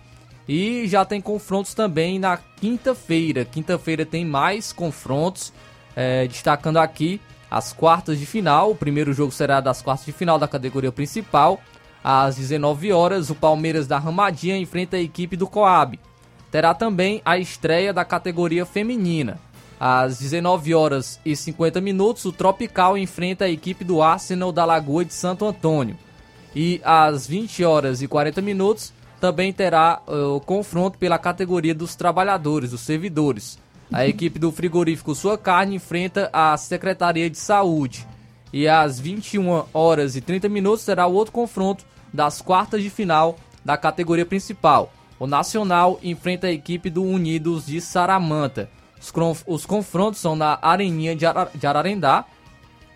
E já tem confrontos também na quinta-feira. Quinta-feira tem mais confrontos, é, destacando aqui as quartas de final. O primeiro jogo será das quartas de final da categoria principal. Às 19 horas, o Palmeiras da Ramadinha enfrenta a equipe do Coab. Terá também a estreia da categoria feminina. Às 19 horas e 50 minutos, o Tropical enfrenta a equipe do Arsenal da Lagoa de Santo Antônio. E às 20 horas e 40 minutos, também terá uh, o confronto pela categoria dos trabalhadores, dos servidores. A equipe do frigorífico Sua Carne enfrenta a Secretaria de Saúde. E às 21 horas e 30 minutos será o outro confronto das quartas de final da categoria principal. O Nacional enfrenta a equipe do Unidos de Saramanta. Os, os confrontos são na Areninha de, Ara, de Ararendá,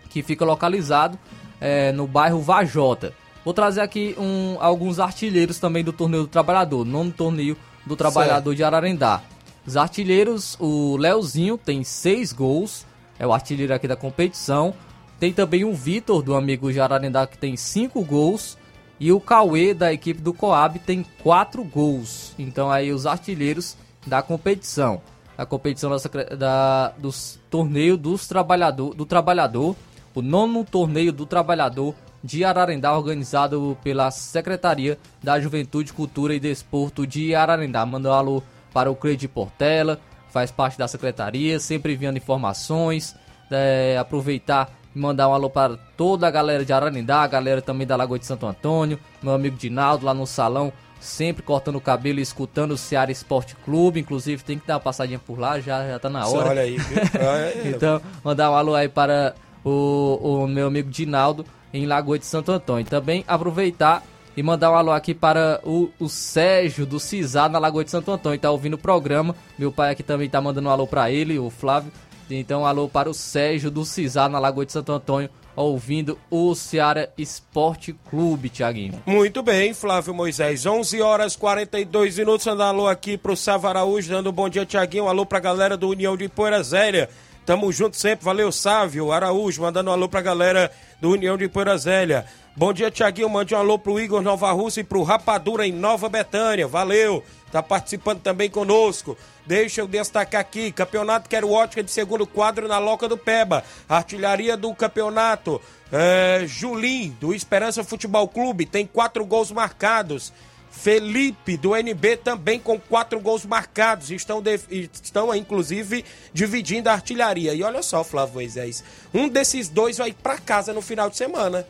que fica localizado é, no bairro Vajota. Vou trazer aqui um, alguns artilheiros também do Torneio do Trabalhador, nono torneio do Trabalhador certo. de Ararendá. Os artilheiros, o Leozinho tem seis gols, é o artilheiro aqui da competição. Tem também o Vitor, do amigo de Ararendá, que tem cinco gols. E o Cauê, da equipe do Coab, tem quatro gols. Então aí os artilheiros da competição. A competição da, da, dos torneio dos trabalhador, do trabalhador, o nono torneio do trabalhador de Ararendá, organizado pela Secretaria da Juventude, Cultura e Desporto de Ararendá. Manda um alô para o Cleide Portela, faz parte da secretaria, sempre enviando informações. É, aproveitar e mandar um alô para toda a galera de Ararendá, a galera também da Lagoa de Santo Antônio, meu amigo Dinaldo lá no salão, sempre cortando o cabelo e escutando o Ceará Esporte Clube. Inclusive, tem que dar uma passadinha por lá, já, já tá na hora. Olha aí, viu? então, mandar um alô aí para o, o meu amigo Dinaldo em Lagoa de Santo Antônio. Também aproveitar e mandar um alô aqui para o, o Sérgio do Cisar na Lagoa de Santo Antônio. Tá ouvindo o programa. Meu pai aqui também tá mandando um alô para ele, o Flávio. Então, alô para o Sérgio do Cisar na Lagoa de Santo Antônio, ouvindo o Ceará Esporte Clube, Tiaguinho. Muito bem, Flávio Moisés. 11 horas 42 minutos. Dando alô aqui pro Sávio Araújo, dando um bom dia, Tiaguinho. Alô pra galera do União de Poeira Zélia. Tamo junto sempre. Valeu, Sávio Araújo, mandando um alô pra galera do União de Poeira Zélia. Bom dia, Tiaguinho. Mande um alô pro Igor Nova Rússia e pro Rapadura em Nova Betânia. Valeu. Tá participando também conosco. Deixa eu destacar aqui, campeonato Quero Ótica de segundo quadro na Loca do Peba. Artilharia do campeonato, é, Julim, do Esperança Futebol Clube, tem quatro gols marcados. Felipe, do NB, também com quatro gols marcados. Estão, de, estão inclusive, dividindo a artilharia. E olha só, Flávio Moisés, um desses dois vai para casa no final de semana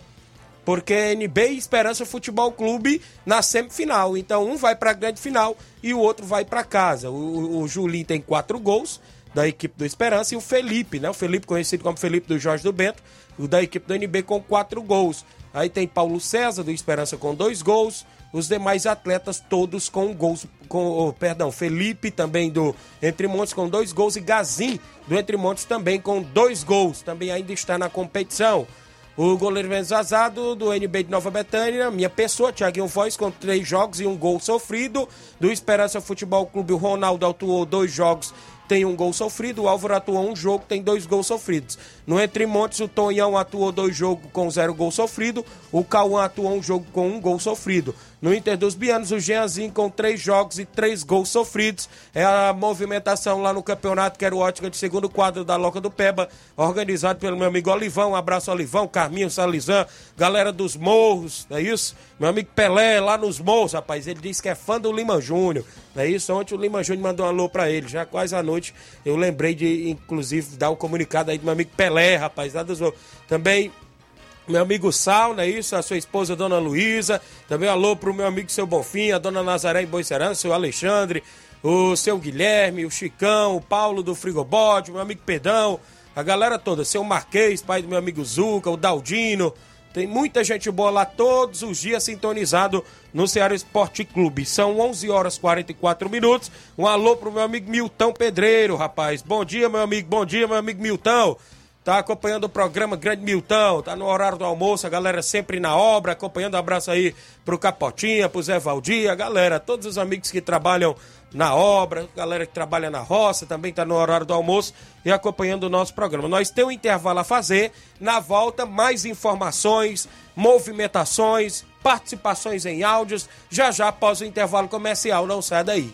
porque NB e Esperança Futebol Clube na semifinal. Então um vai para a grande final e o outro vai para casa. O, o Julinho tem quatro gols da equipe do Esperança e o Felipe, né? O Felipe conhecido como Felipe do Jorge do Bento, o da equipe do NB com quatro gols. Aí tem Paulo César do Esperança com dois gols. Os demais atletas todos com gols, com, oh, perdão, Felipe também do Entre Montes com dois gols e Gazin do Entre Montes também com dois gols. Também ainda está na competição. O goleiro vazado do NB de Nova Betânia, minha pessoa, Thiaguinho Voz, com três jogos e um gol sofrido. Do Esperança Futebol Clube, o Ronaldo atuou dois jogos tem um gol sofrido, o Álvaro atuou um jogo, tem dois gols sofridos. No Entre Montes, o Tonhão atuou dois jogos com zero gol sofrido, o Cauã atuou um jogo com um gol sofrido. No Inter dos Bianos, o Jeanzinho com três jogos e três gols sofridos. É a movimentação lá no campeonato, que era o ótica de segundo quadro da Loca do Peba, organizado pelo meu amigo Olivão. Um abraço, Olivão, Carminho, Salizan, galera dos morros, não é isso? Meu amigo Pelé, lá nos morros, rapaz, ele disse que é fã do Lima Júnior. Não é isso? Ontem o Lima Júnior mandou um alô pra ele. Já quase à noite eu lembrei de, inclusive, dar o um comunicado aí do meu amigo Pelé, rapaz, lá dos morros. Também meu amigo Sal, não é isso? A sua esposa, Dona Luísa. Também alô pro meu amigo Seu Bonfim, a Dona Nazaré em o Alexandre, o seu Guilherme, o Chicão, o Paulo do Frigobode, meu amigo Pedão, a galera toda, seu Marquês, pai do meu amigo Zuca, o Daldino. Tem muita gente boa lá todos os dias sintonizado no Ceará Esporte Clube. São 11 horas 44 minutos. Um alô pro meu amigo Milton Pedreiro, rapaz. Bom dia, meu amigo. Bom dia, meu amigo Milton. Tá acompanhando o programa Grande Milton, tá no horário do almoço, a galera sempre na obra, acompanhando. Um abraço aí pro Capotinha, pro Zé Valdir, a galera, todos os amigos que trabalham na obra, galera que trabalha na roça, também tá no horário do almoço e acompanhando o nosso programa. Nós temos um intervalo a fazer, na volta, mais informações, movimentações, participações em áudios, já já após o intervalo comercial, não sai daí.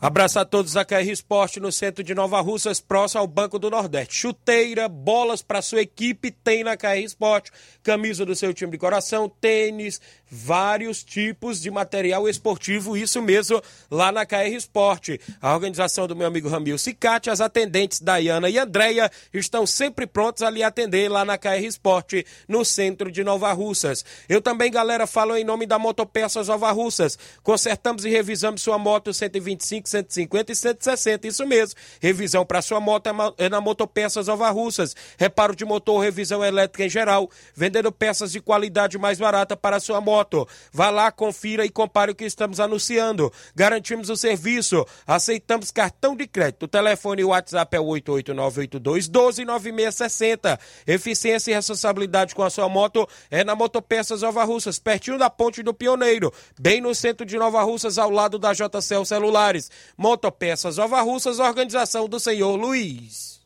Abraço a todos da KR Esporte no centro de Nova Russas, próximo ao Banco do Nordeste. Chuteira, bolas para sua equipe tem na KR Esporte, camisa do seu time de coração, tênis, vários tipos de material esportivo, isso mesmo, lá na KR Esporte. A organização do meu amigo Ramil Cicate, as atendentes Dayana e Andréia estão sempre prontos a lhe atender lá na KR Esporte, no centro de Nova Russas. Eu também, galera, falo em nome da Motopeças Nova Russas. Consertamos e revisamos sua moto 125 150 e 160, isso mesmo. Revisão para sua moto é na Motopeças Nova Russas. Reparo de motor, revisão elétrica em geral. Vendendo peças de qualidade mais barata para sua moto. Vá lá, confira e compare o que estamos anunciando. Garantimos o serviço. Aceitamos cartão de crédito. O telefone e o WhatsApp é 88982129660. Eficiência e responsabilidade com a sua moto é na Motopeças Nova Russas, pertinho da Ponte do Pioneiro, bem no centro de Nova Russas, ao lado da JCL Celulares. Motopeças Nova Russas, organização do senhor Luiz.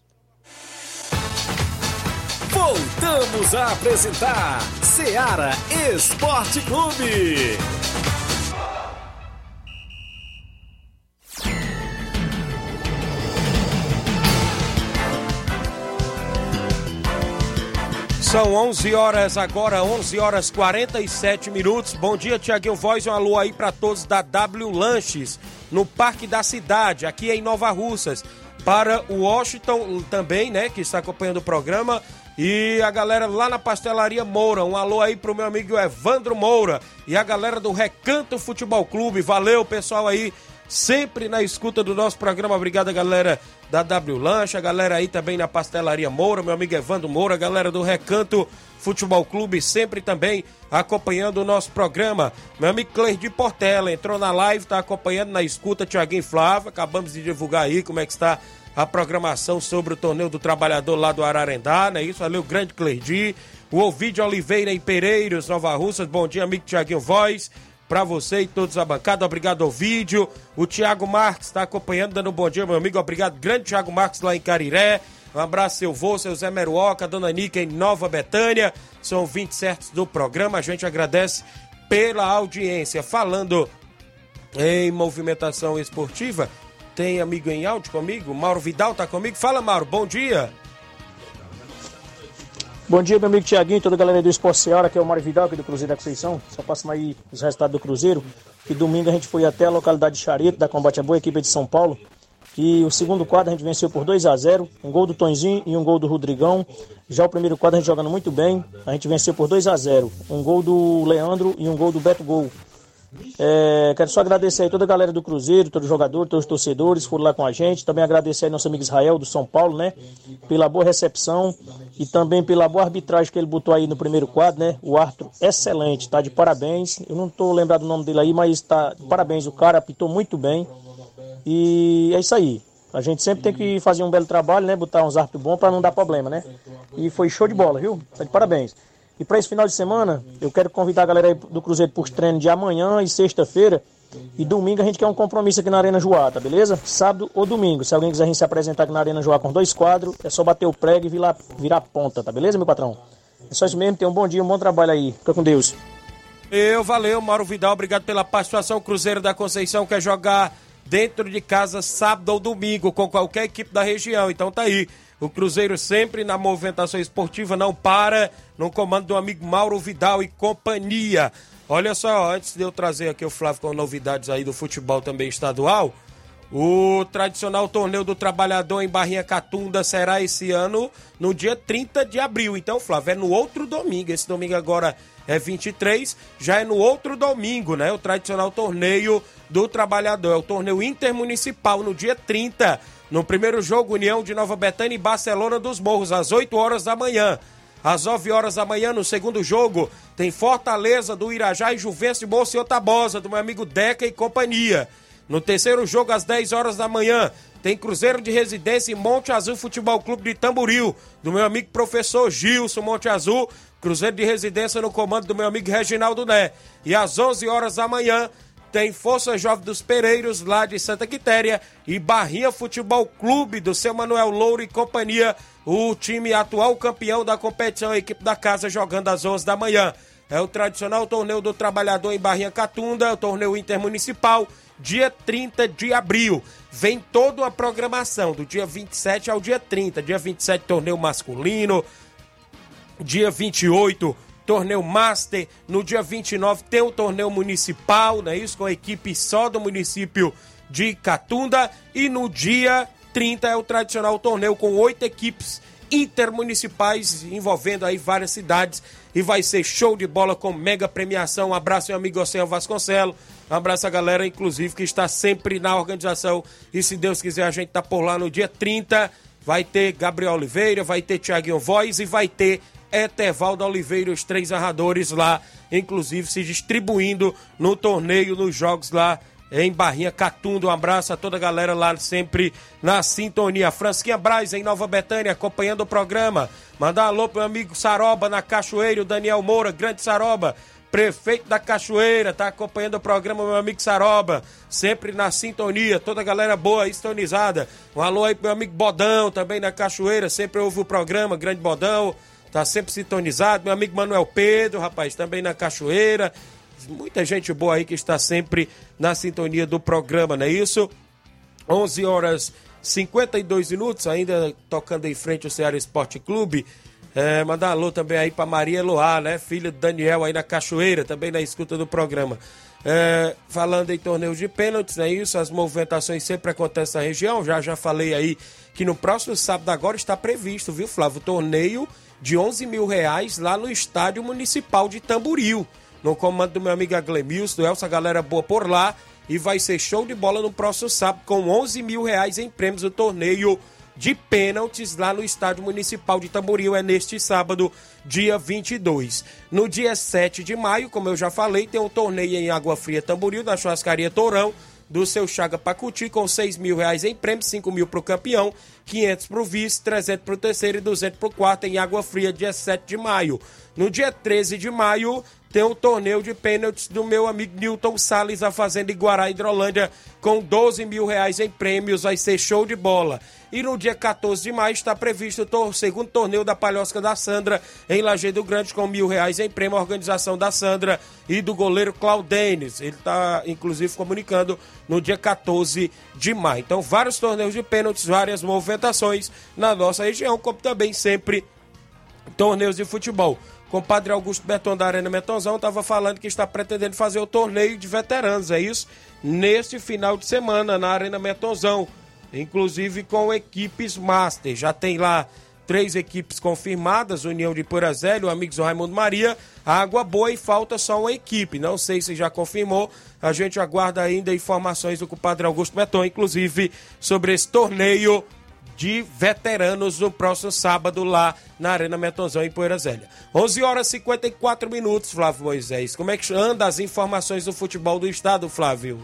Voltamos a apresentar Seara Esporte Clube. São 11 horas agora, 11 horas 47 minutos. Bom dia, Tiaguinho Voz. Um alô aí para todos da W Lanches, no Parque da Cidade, aqui em Nova Russas. Para o Washington também, né, que está acompanhando o programa. E a galera lá na Pastelaria Moura. Um alô aí pro meu amigo Evandro Moura. E a galera do Recanto Futebol Clube. Valeu, pessoal aí sempre na escuta do nosso programa. Obrigado, galera da W Lancha, galera aí também na Pastelaria Moura, meu amigo Evandro Moura, galera do Recanto Futebol Clube, sempre também acompanhando o nosso programa. Meu amigo Cleide Portela entrou na live, tá acompanhando na escuta Tiaguinho Flávio. Acabamos de divulgar aí como é que está a programação sobre o torneio do trabalhador lá do Ararendá, né? Isso, valeu, grande Cleide. O Ovidio Oliveira em Pereiros, Nova Russas. Bom dia, amigo Tiaguinho Voz para você e todos a bancada. Obrigado ao vídeo. O Thiago Marques está acompanhando, dando um bom dia, meu amigo. Obrigado, grande Thiago Marques lá em Cariré. Um abraço, seu vô, seu Zé Meruoca, dona Nica em Nova Betânia. São 20 certos do programa. A gente agradece pela audiência. Falando em movimentação esportiva, tem amigo em áudio comigo? Mauro Vidal tá comigo? Fala, Mauro, bom dia. Bom dia, meu amigo Tiaguinho, toda a galera do Esporte Seara, aqui é o Mário Vidal, aqui do Cruzeiro da Conceição. Só passando aí os resultados do Cruzeiro. Que domingo a gente foi até a localidade de Charito, da Combate a Boa, equipe de São Paulo. E o segundo quadro a gente venceu por 2 a 0 um gol do Tonzinho e um gol do Rodrigão. Já o primeiro quadro a gente jogando muito bem, a gente venceu por 2 a 0 um gol do Leandro e um gol do Beto Gol. É, quero só agradecer aí toda a galera do Cruzeiro, todo jogador, todos os torcedores foram lá com a gente. Também agradecer aí nosso amigo Israel do São Paulo, né? Pela boa recepção e também pela boa arbitragem que ele botou aí no primeiro quadro, né? O Arthur, excelente, tá de parabéns. Eu não tô lembrado o nome dele aí, mas tá de parabéns. O cara apitou muito bem. E é isso aí. A gente sempre tem que fazer um belo trabalho, né? Botar uns árbitros bons para não dar problema, né? E foi show de bola, viu? Tá de parabéns. E para esse final de semana, eu quero convidar a galera do Cruzeiro para os treinos de amanhã e sexta-feira. E domingo a gente quer um compromisso aqui na Arena Joá, tá beleza? Sábado ou domingo. Se alguém quiser a gente se apresentar aqui na Arena Joá com dois quadros, é só bater o prego e virar, virar ponta, tá beleza, meu patrão? É só isso mesmo, tenha um bom dia, um bom trabalho aí. Fica com Deus. Eu, valeu, Mauro Vidal, obrigado pela participação. O Cruzeiro da Conceição quer jogar dentro de casa sábado ou domingo com qualquer equipe da região. Então tá aí. O Cruzeiro sempre na movimentação esportiva não para, no comando do amigo Mauro Vidal e companhia. Olha só, antes de eu trazer aqui o Flávio com novidades aí do futebol também estadual, o tradicional torneio do trabalhador em Barrinha Catunda será esse ano no dia 30 de abril. Então, Flávio, é no outro domingo. Esse domingo agora é 23, já é no outro domingo, né? O tradicional torneio do trabalhador. É o torneio intermunicipal no dia 30 no primeiro jogo, União de Nova Betânia e Barcelona dos Morros, às 8 horas da manhã. Às 9 horas da manhã, no segundo jogo, tem Fortaleza do Irajá e Juventus de Monsenhor Tabosa, do meu amigo Deca e companhia. No terceiro jogo, às 10 horas da manhã, tem Cruzeiro de Residência e Monte Azul Futebol Clube de Tamboril, do meu amigo professor Gilson Monte Azul. Cruzeiro de Residência no comando do meu amigo Reginaldo Né. E às 11 horas da manhã, tem Força Jovem dos Pereiros, lá de Santa Quitéria, e Barrinha Futebol Clube, do seu Manuel Louro e companhia, o time atual campeão da competição, a equipe da casa, jogando às 11 da manhã. É o tradicional torneio do trabalhador em Barrinha Catunda, o torneio intermunicipal, dia 30 de abril. Vem toda a programação, do dia 27 ao dia 30. Dia 27, torneio masculino. Dia 28, torneio Master. No dia 29 tem o torneio municipal, é isso? Com a equipe só do município de Catunda. E no dia 30 é o tradicional torneio com oito equipes intermunicipais envolvendo aí várias cidades e vai ser show de bola com mega premiação. Um abraço meu amigo Oceano Vasconcelo. Um abraço a galera, inclusive, que está sempre na organização. E se Deus quiser, a gente tá por lá no dia 30. Vai ter Gabriel Oliveira, vai ter Tiaguinho Voz e vai ter Etevaldo Oliveira, os três narradores lá, inclusive se distribuindo no torneio, nos jogos lá em Barrinha Catunda. Um abraço a toda a galera lá sempre na sintonia. Fransquinha Braz em Nova Betânia acompanhando o programa. Mandar alô pro meu amigo Saroba na Cachoeira, o Daniel Moura, grande Saroba. Prefeito da Cachoeira, tá acompanhando o programa, meu amigo Saroba, sempre na sintonia, toda a galera boa, estonizada. Um alô aí pro meu amigo Bodão, também na Cachoeira, sempre ouve o programa, grande Bodão, tá sempre sintonizado. Meu amigo Manuel Pedro, rapaz, também na Cachoeira. Muita gente boa aí que está sempre na sintonia do programa, não é isso? 11 horas 52 minutos, ainda tocando em frente o Ceará Esporte Clube. É, mandar alô também aí para Maria Eloá, né? Filha do Daniel aí na Cachoeira, também na escuta do programa. É, falando em torneios de pênaltis, é isso, as movimentações sempre acontecem na região. Já já falei aí que no próximo sábado agora está previsto, viu, Flávio? Torneio de 11 mil reais lá no Estádio Municipal de Tamboril no comando do meu amigo Aglemilson, do Elsa, galera boa por lá. E vai ser show de bola no próximo sábado, com 11 mil reais em prêmios do torneio de pênaltis lá no Estádio Municipal de Tamboril. É neste sábado, dia 22. No dia 7 de maio, como eu já falei, tem um torneio em Água Fria Tamboril, da churrascaria Tourão do seu Chaga Pacuti, com 6 mil reais em prêmio, 5 mil para o campeão, 500 para o vice, 300 para o terceiro e 200 para o quarto, em Água Fria, dia 7 de maio. No dia 13 de maio, tem o torneio de pênaltis do meu amigo Newton Salles, a Fazenda Iguará Hidrolândia, com 12 mil reais em prêmios, vai ser show de bola. E no dia 14 de maio está previsto o segundo torneio da Palhosca da Sandra, em Lajeado Grande, com mil reais em prêmio, organização da Sandra e do goleiro Claudenes. Ele está, inclusive, comunicando no dia 14 de maio. Então, vários torneios de pênaltis, várias movimentações na nossa região, como também sempre torneios de futebol compadre Augusto Berton da Arena Metonzão estava falando que está pretendendo fazer o torneio de veteranos, é isso? Neste final de semana na Arena Metonzão, inclusive com equipes master. Já tem lá três equipes confirmadas, União de Purazélio, Amigos do Raimundo Maria, Água Boa e falta só uma equipe. Não sei se já confirmou, a gente aguarda ainda informações do compadre Augusto Berton, inclusive sobre esse torneio de veteranos no próximo sábado lá na Arena Metonzão em Poeira Zélia. 11 horas e 54 minutos, Flávio Moisés. Como é que anda as informações do futebol do estado, Flávio?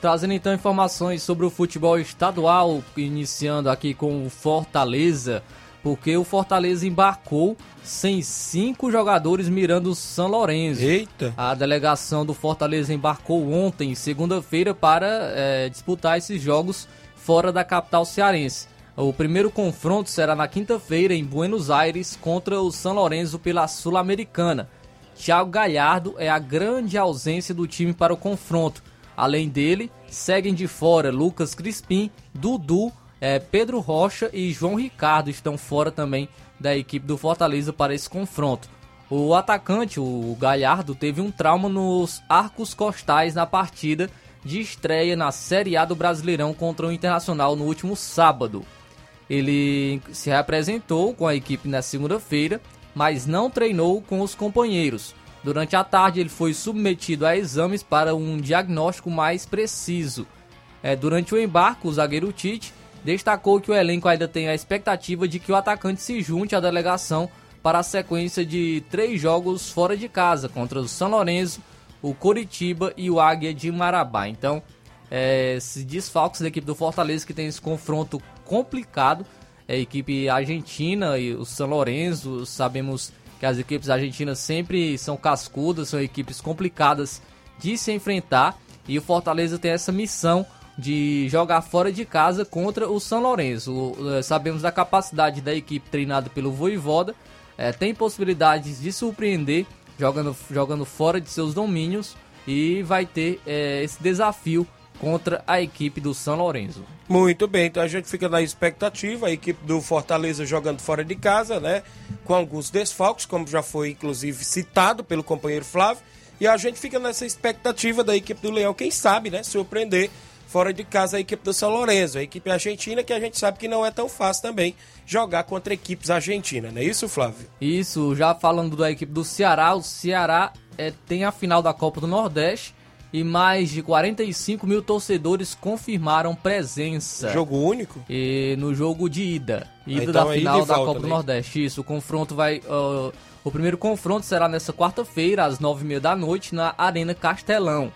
Trazendo então informações sobre o futebol estadual, iniciando aqui com o Fortaleza, porque o Fortaleza embarcou sem cinco jogadores mirando o São Lourenço. Eita! A delegação do Fortaleza embarcou ontem, segunda-feira, para é, disputar esses jogos fora da capital cearense. O primeiro confronto será na quinta-feira em Buenos Aires contra o São Lourenço pela Sul-Americana. Thiago Galhardo é a grande ausência do time para o confronto. Além dele, seguem de fora Lucas Crispim, Dudu, é, Pedro Rocha e João Ricardo estão fora também da equipe do Fortaleza para esse confronto. O atacante, o Galhardo, teve um trauma nos arcos costais na partida de estreia na Série A do Brasileirão contra o Internacional no último sábado. Ele se representou com a equipe na segunda-feira, mas não treinou com os companheiros. Durante a tarde, ele foi submetido a exames para um diagnóstico mais preciso. É, durante o embarque, o zagueiro Tite destacou que o elenco ainda tem a expectativa de que o atacante se junte à delegação para a sequência de três jogos fora de casa contra o São Lourenço, o Coritiba e o Águia de Marabá. Então, é, se desfalques da equipe do Fortaleza que tem esse confronto complicado. É a equipe argentina e o São Lourenço, sabemos que as equipes argentinas sempre são cascudas, são equipes complicadas de se enfrentar e o Fortaleza tem essa missão de jogar fora de casa contra o São Lourenço. É, sabemos da capacidade da equipe treinada pelo Voivoda, é, tem possibilidades de surpreender jogando, jogando fora de seus domínios e vai ter é, esse desafio contra a equipe do São Lourenço. Muito bem, então a gente fica na expectativa, a equipe do Fortaleza jogando fora de casa, né? Com alguns desfalques, como já foi inclusive citado pelo companheiro Flávio. E a gente fica nessa expectativa da equipe do Leão, quem sabe, né? Surpreender fora de casa a equipe do São Lourenço, a equipe argentina, que a gente sabe que não é tão fácil também jogar contra equipes argentinas, não é isso, Flávio? Isso, já falando da equipe do Ceará, o Ceará é, tem a final da Copa do Nordeste e mais de 45 mil torcedores confirmaram presença. Jogo único? E no jogo de ida. Ida então, da é final da Copa do? Nordeste. Isso, o confronto vai. uh, o primeiro confronto será nessa quarta-feira, às 9h30 da noite, na Arena Castelão.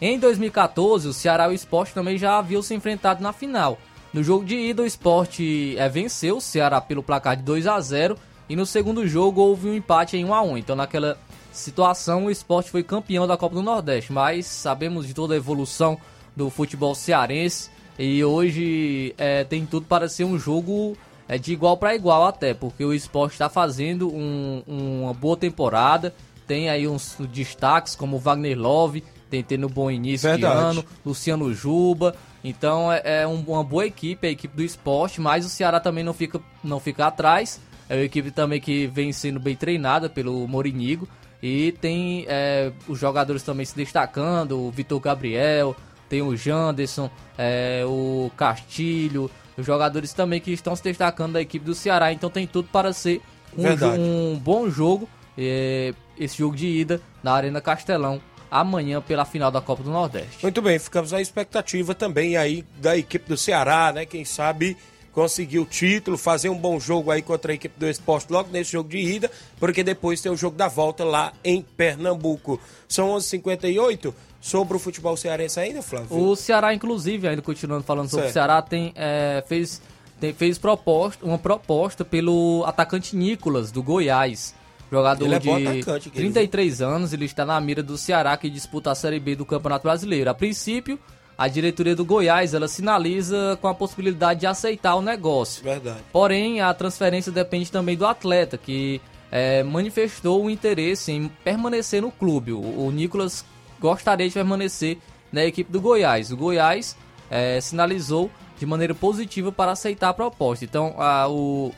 Em 2014, o Ceará e o Sport também já haviam se enfrentado na final. No jogo de ida, o Sport é, venceu o Ceará pelo placar de 2 a 0 e no segundo jogo houve um empate em 1 a 1 Então, naquela situação, o Sport foi campeão da Copa do Nordeste. Mas sabemos de toda a evolução do futebol cearense e hoje é, tem tudo para ser um jogo é, de igual para igual até, porque o Sport está fazendo um- uma boa temporada. Tem aí uns destaques como Wagner Love, tem tendo um bom início Verdade. de ano, Luciano Juba. Então é, é um- uma boa equipe, a equipe do esporte, mas o Ceará também não fica, não fica atrás. É uma equipe também que vem sendo bem treinada pelo Morinigo. E tem é, os jogadores também se destacando, o Vitor Gabriel, tem o Janderson, é, o Castilho, os jogadores também que estão se destacando da equipe do Ceará. Então tem tudo para ser um, um bom jogo, é, esse jogo de ida na Arena Castelão, amanhã pela final da Copa do Nordeste. Muito bem, ficamos à expectativa também aí da equipe do Ceará, né? Quem sabe conseguir o título, fazer um bom jogo aí contra a equipe do esporte logo nesse jogo de ida, porque depois tem o jogo da volta lá em Pernambuco. São 11h58 sobre o futebol cearense ainda, Flávio? O Ceará, inclusive, ainda continuando falando sobre Certo. o Ceará, tem, é, fez, tem- fez proposta, uma proposta pelo atacante Nicolas, do Goiás. Jogador Ele é de bom atacante, aquele, 33 anos, ele está na mira do Ceará, que disputa a Série B do Campeonato Brasileiro. A princípio, a diretoria do Goiás, ela sinaliza com a possibilidade de aceitar o negócio. Verdade. Porém, a transferência depende também do atleta, que é, manifestou o interesse em permanecer no clube. O, o Nicolas gostaria de permanecer na equipe do Goiás. O Goiás é, sinalizou de maneira positiva para aceitar a proposta. Então, a- o,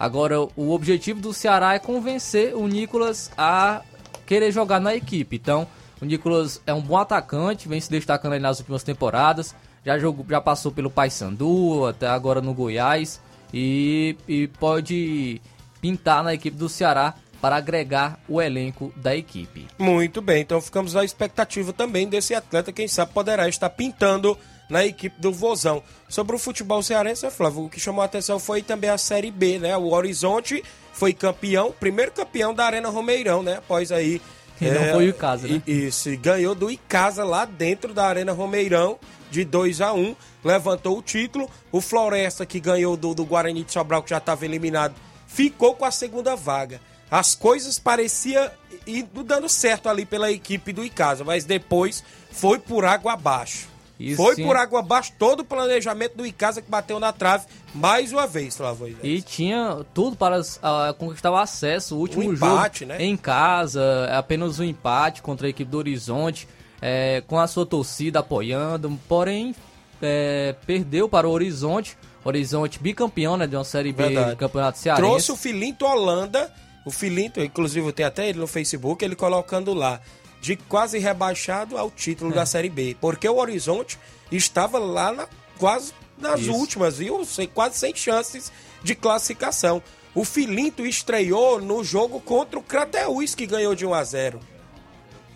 agora o objetivo do Ceará é convencer o Nicolas a querer jogar na equipe. Então, o Nicolas é um bom atacante, vem se destacando nas últimas temporadas. Já, jogou, já passou pelo Paysandu, até agora no Goiás. E, e pode pintar na equipe do Ceará para agregar o elenco da equipe. Muito bem, então ficamos à expectativa também desse atleta, quem sabe poderá estar pintando na equipe do Vozão. Sobre o futebol cearense, Flávio, o que chamou a atenção foi também a Série B, né? O Horizonte foi campeão, primeiro campeão da Arena Romeirão, né? Após aí... E não foi o Icasa, né? Isso, e ganhou do Icasa lá dentro da Arena Romeirão, de 2 a 1 levantou o título. O Floresta, que ganhou do, do Guarani de Sobral, que já estava eliminado, ficou com a segunda vaga. As coisas pareciam indo dando certo ali pela equipe do Icasa, mas depois foi por água abaixo. Foi sim. por água abaixo todo o planejamento do Icasa que bateu na trave mais uma vez, Flávio. E tinha tudo para ah, conquistar o acesso. O último Um empate, jogo né? em casa, apenas um empate contra a equipe do Horizonte, é, com a sua torcida apoiando. Porém, é, perdeu para o Horizonte. Horizonte bicampeão né, de uma Série B Verdade. do Campeonato Cearense. Trouxe o Filinto Holanda, o Filinto, inclusive tem até ele no Facebook, ele colocando lá, de quase rebaixado ao título É. da Série B. Porque o Horizonte estava lá na- quase nas Isso. últimas, viu? Sem, quase sem chances de classificação. O Filinto estreou no jogo contra o Crateus, que ganhou de 1 a 0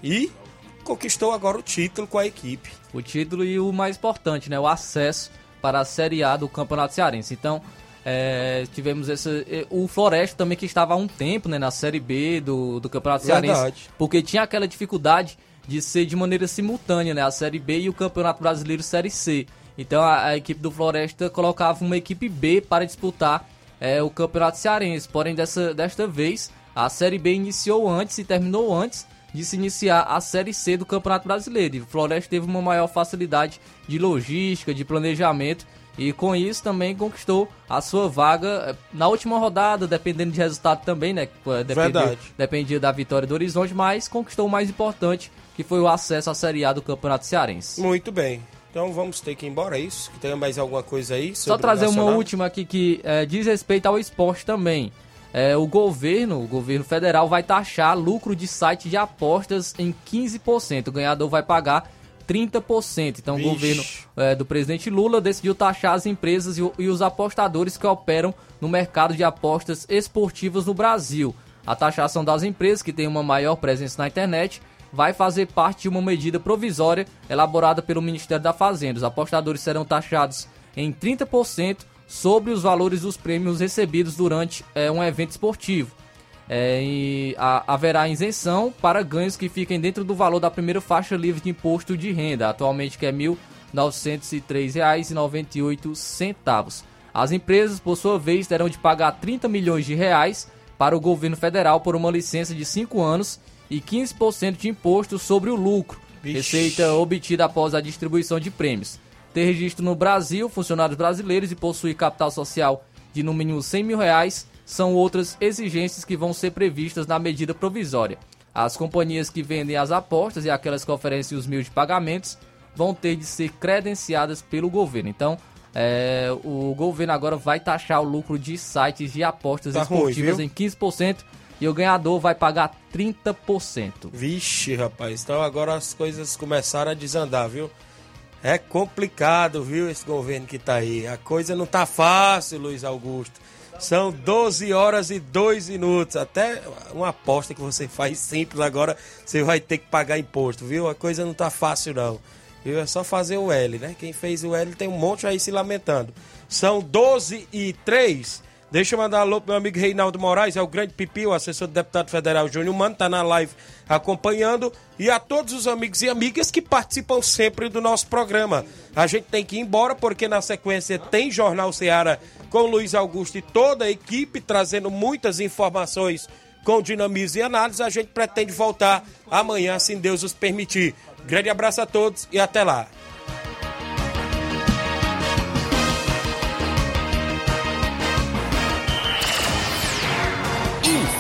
E conquistou agora o título com a equipe. o título e o mais importante, né, o acesso para a Série A do Campeonato Cearense. Então, É, tivemos esse. O Floresta também que estava há um tempo né, na Série B do, do Campeonato Cearense. Verdade. Porque tinha aquela dificuldade de ser de maneira simultânea, né? A Série B e o Campeonato Brasileiro Série C. Então a, a equipe do Floresta colocava uma equipe B para disputar é, o Campeonato Cearense. Porém, dessa, desta vez, a Série B iniciou antes e terminou antes de se iniciar a Série C do Campeonato Brasileiro. E o Floresta teve uma maior facilidade de logística, de planejamento. E com isso também conquistou a sua vaga eh, na última rodada, dependendo de resultado também, né? Eh, Dependia, Verdade. dependia da vitória do Horizonte, mas conquistou o mais importante, que foi o acesso à Série A do Campeonato Cearense. Muito bem. Então vamos ter que ir embora, é isso? Que tenha mais alguma coisa aí? Só trazer uma última aqui que eh, diz respeito ao esporte também. Eh, o governo, o governo federal vai taxar lucro de site de apostas em 15%. O ganhador vai pagar 30%. Então Vixe. o governo eh, do presidente Lula decidiu taxar as empresas e, e os apostadores que operam no mercado de apostas esportivas no Brasil. A taxação das empresas que têm uma maior presença na internet vai fazer parte de uma medida provisória elaborada pelo Ministério da Fazenda. Os apostadores serão taxados em 30% sobre os valores dos prêmios recebidos durante eh, um evento esportivo. É, e ha- haverá isenção para ganhos que fiquem dentro do valor da primeira faixa livre de imposto de renda, atualmente que é R$ 1.903,98. As empresas, por sua vez, terão de pagar 30 milhões de reais para o governo federal por uma licença de 5 anos e 15% de imposto sobre o lucro, Vixe. receita obtida após a distribuição de prêmios. Ter registro no Brasil, funcionários brasileiros e possuir capital social de no mínimo 100 mil reais são outras exigências que vão ser previstas na medida provisória. As companhias que vendem as apostas e aquelas que oferecem os meios de pagamentos vão ter de ser credenciadas pelo governo. Então, é, o governo agora vai taxar o lucro de sites de apostas Tá ruim, esportivas viu? em 15% e o ganhador vai pagar 30%. Vixe, rapaz. Então agora as coisas começaram a desandar, viu? É complicado, viu, esse governo que tá aí. A coisa não tá fácil, Luiz Augusto. São 12 horas e 2 minutos. Até uma aposta que você faz simples agora, você vai ter que pagar imposto, viu? A coisa não tá fácil, não. Viu? É só fazer o L, né? Quem fez o L tem um monte aí se lamentando. São 12 e 3. Deixa eu mandar um alô pro meu amigo Reinaldo Moraes, é o grande pipi, o assessor do deputado federal Júnior Mano, tá na live acompanhando. E a todos os amigos e amigas que participam sempre do nosso programa. A gente tem que ir embora, porque na sequência tem Jornal Seara com Luiz Augusto e toda a equipe, trazendo muitas informações com dinamismo e análise. A gente pretende voltar amanhã, se Deus os permitir. Grande abraço a todos e até lá.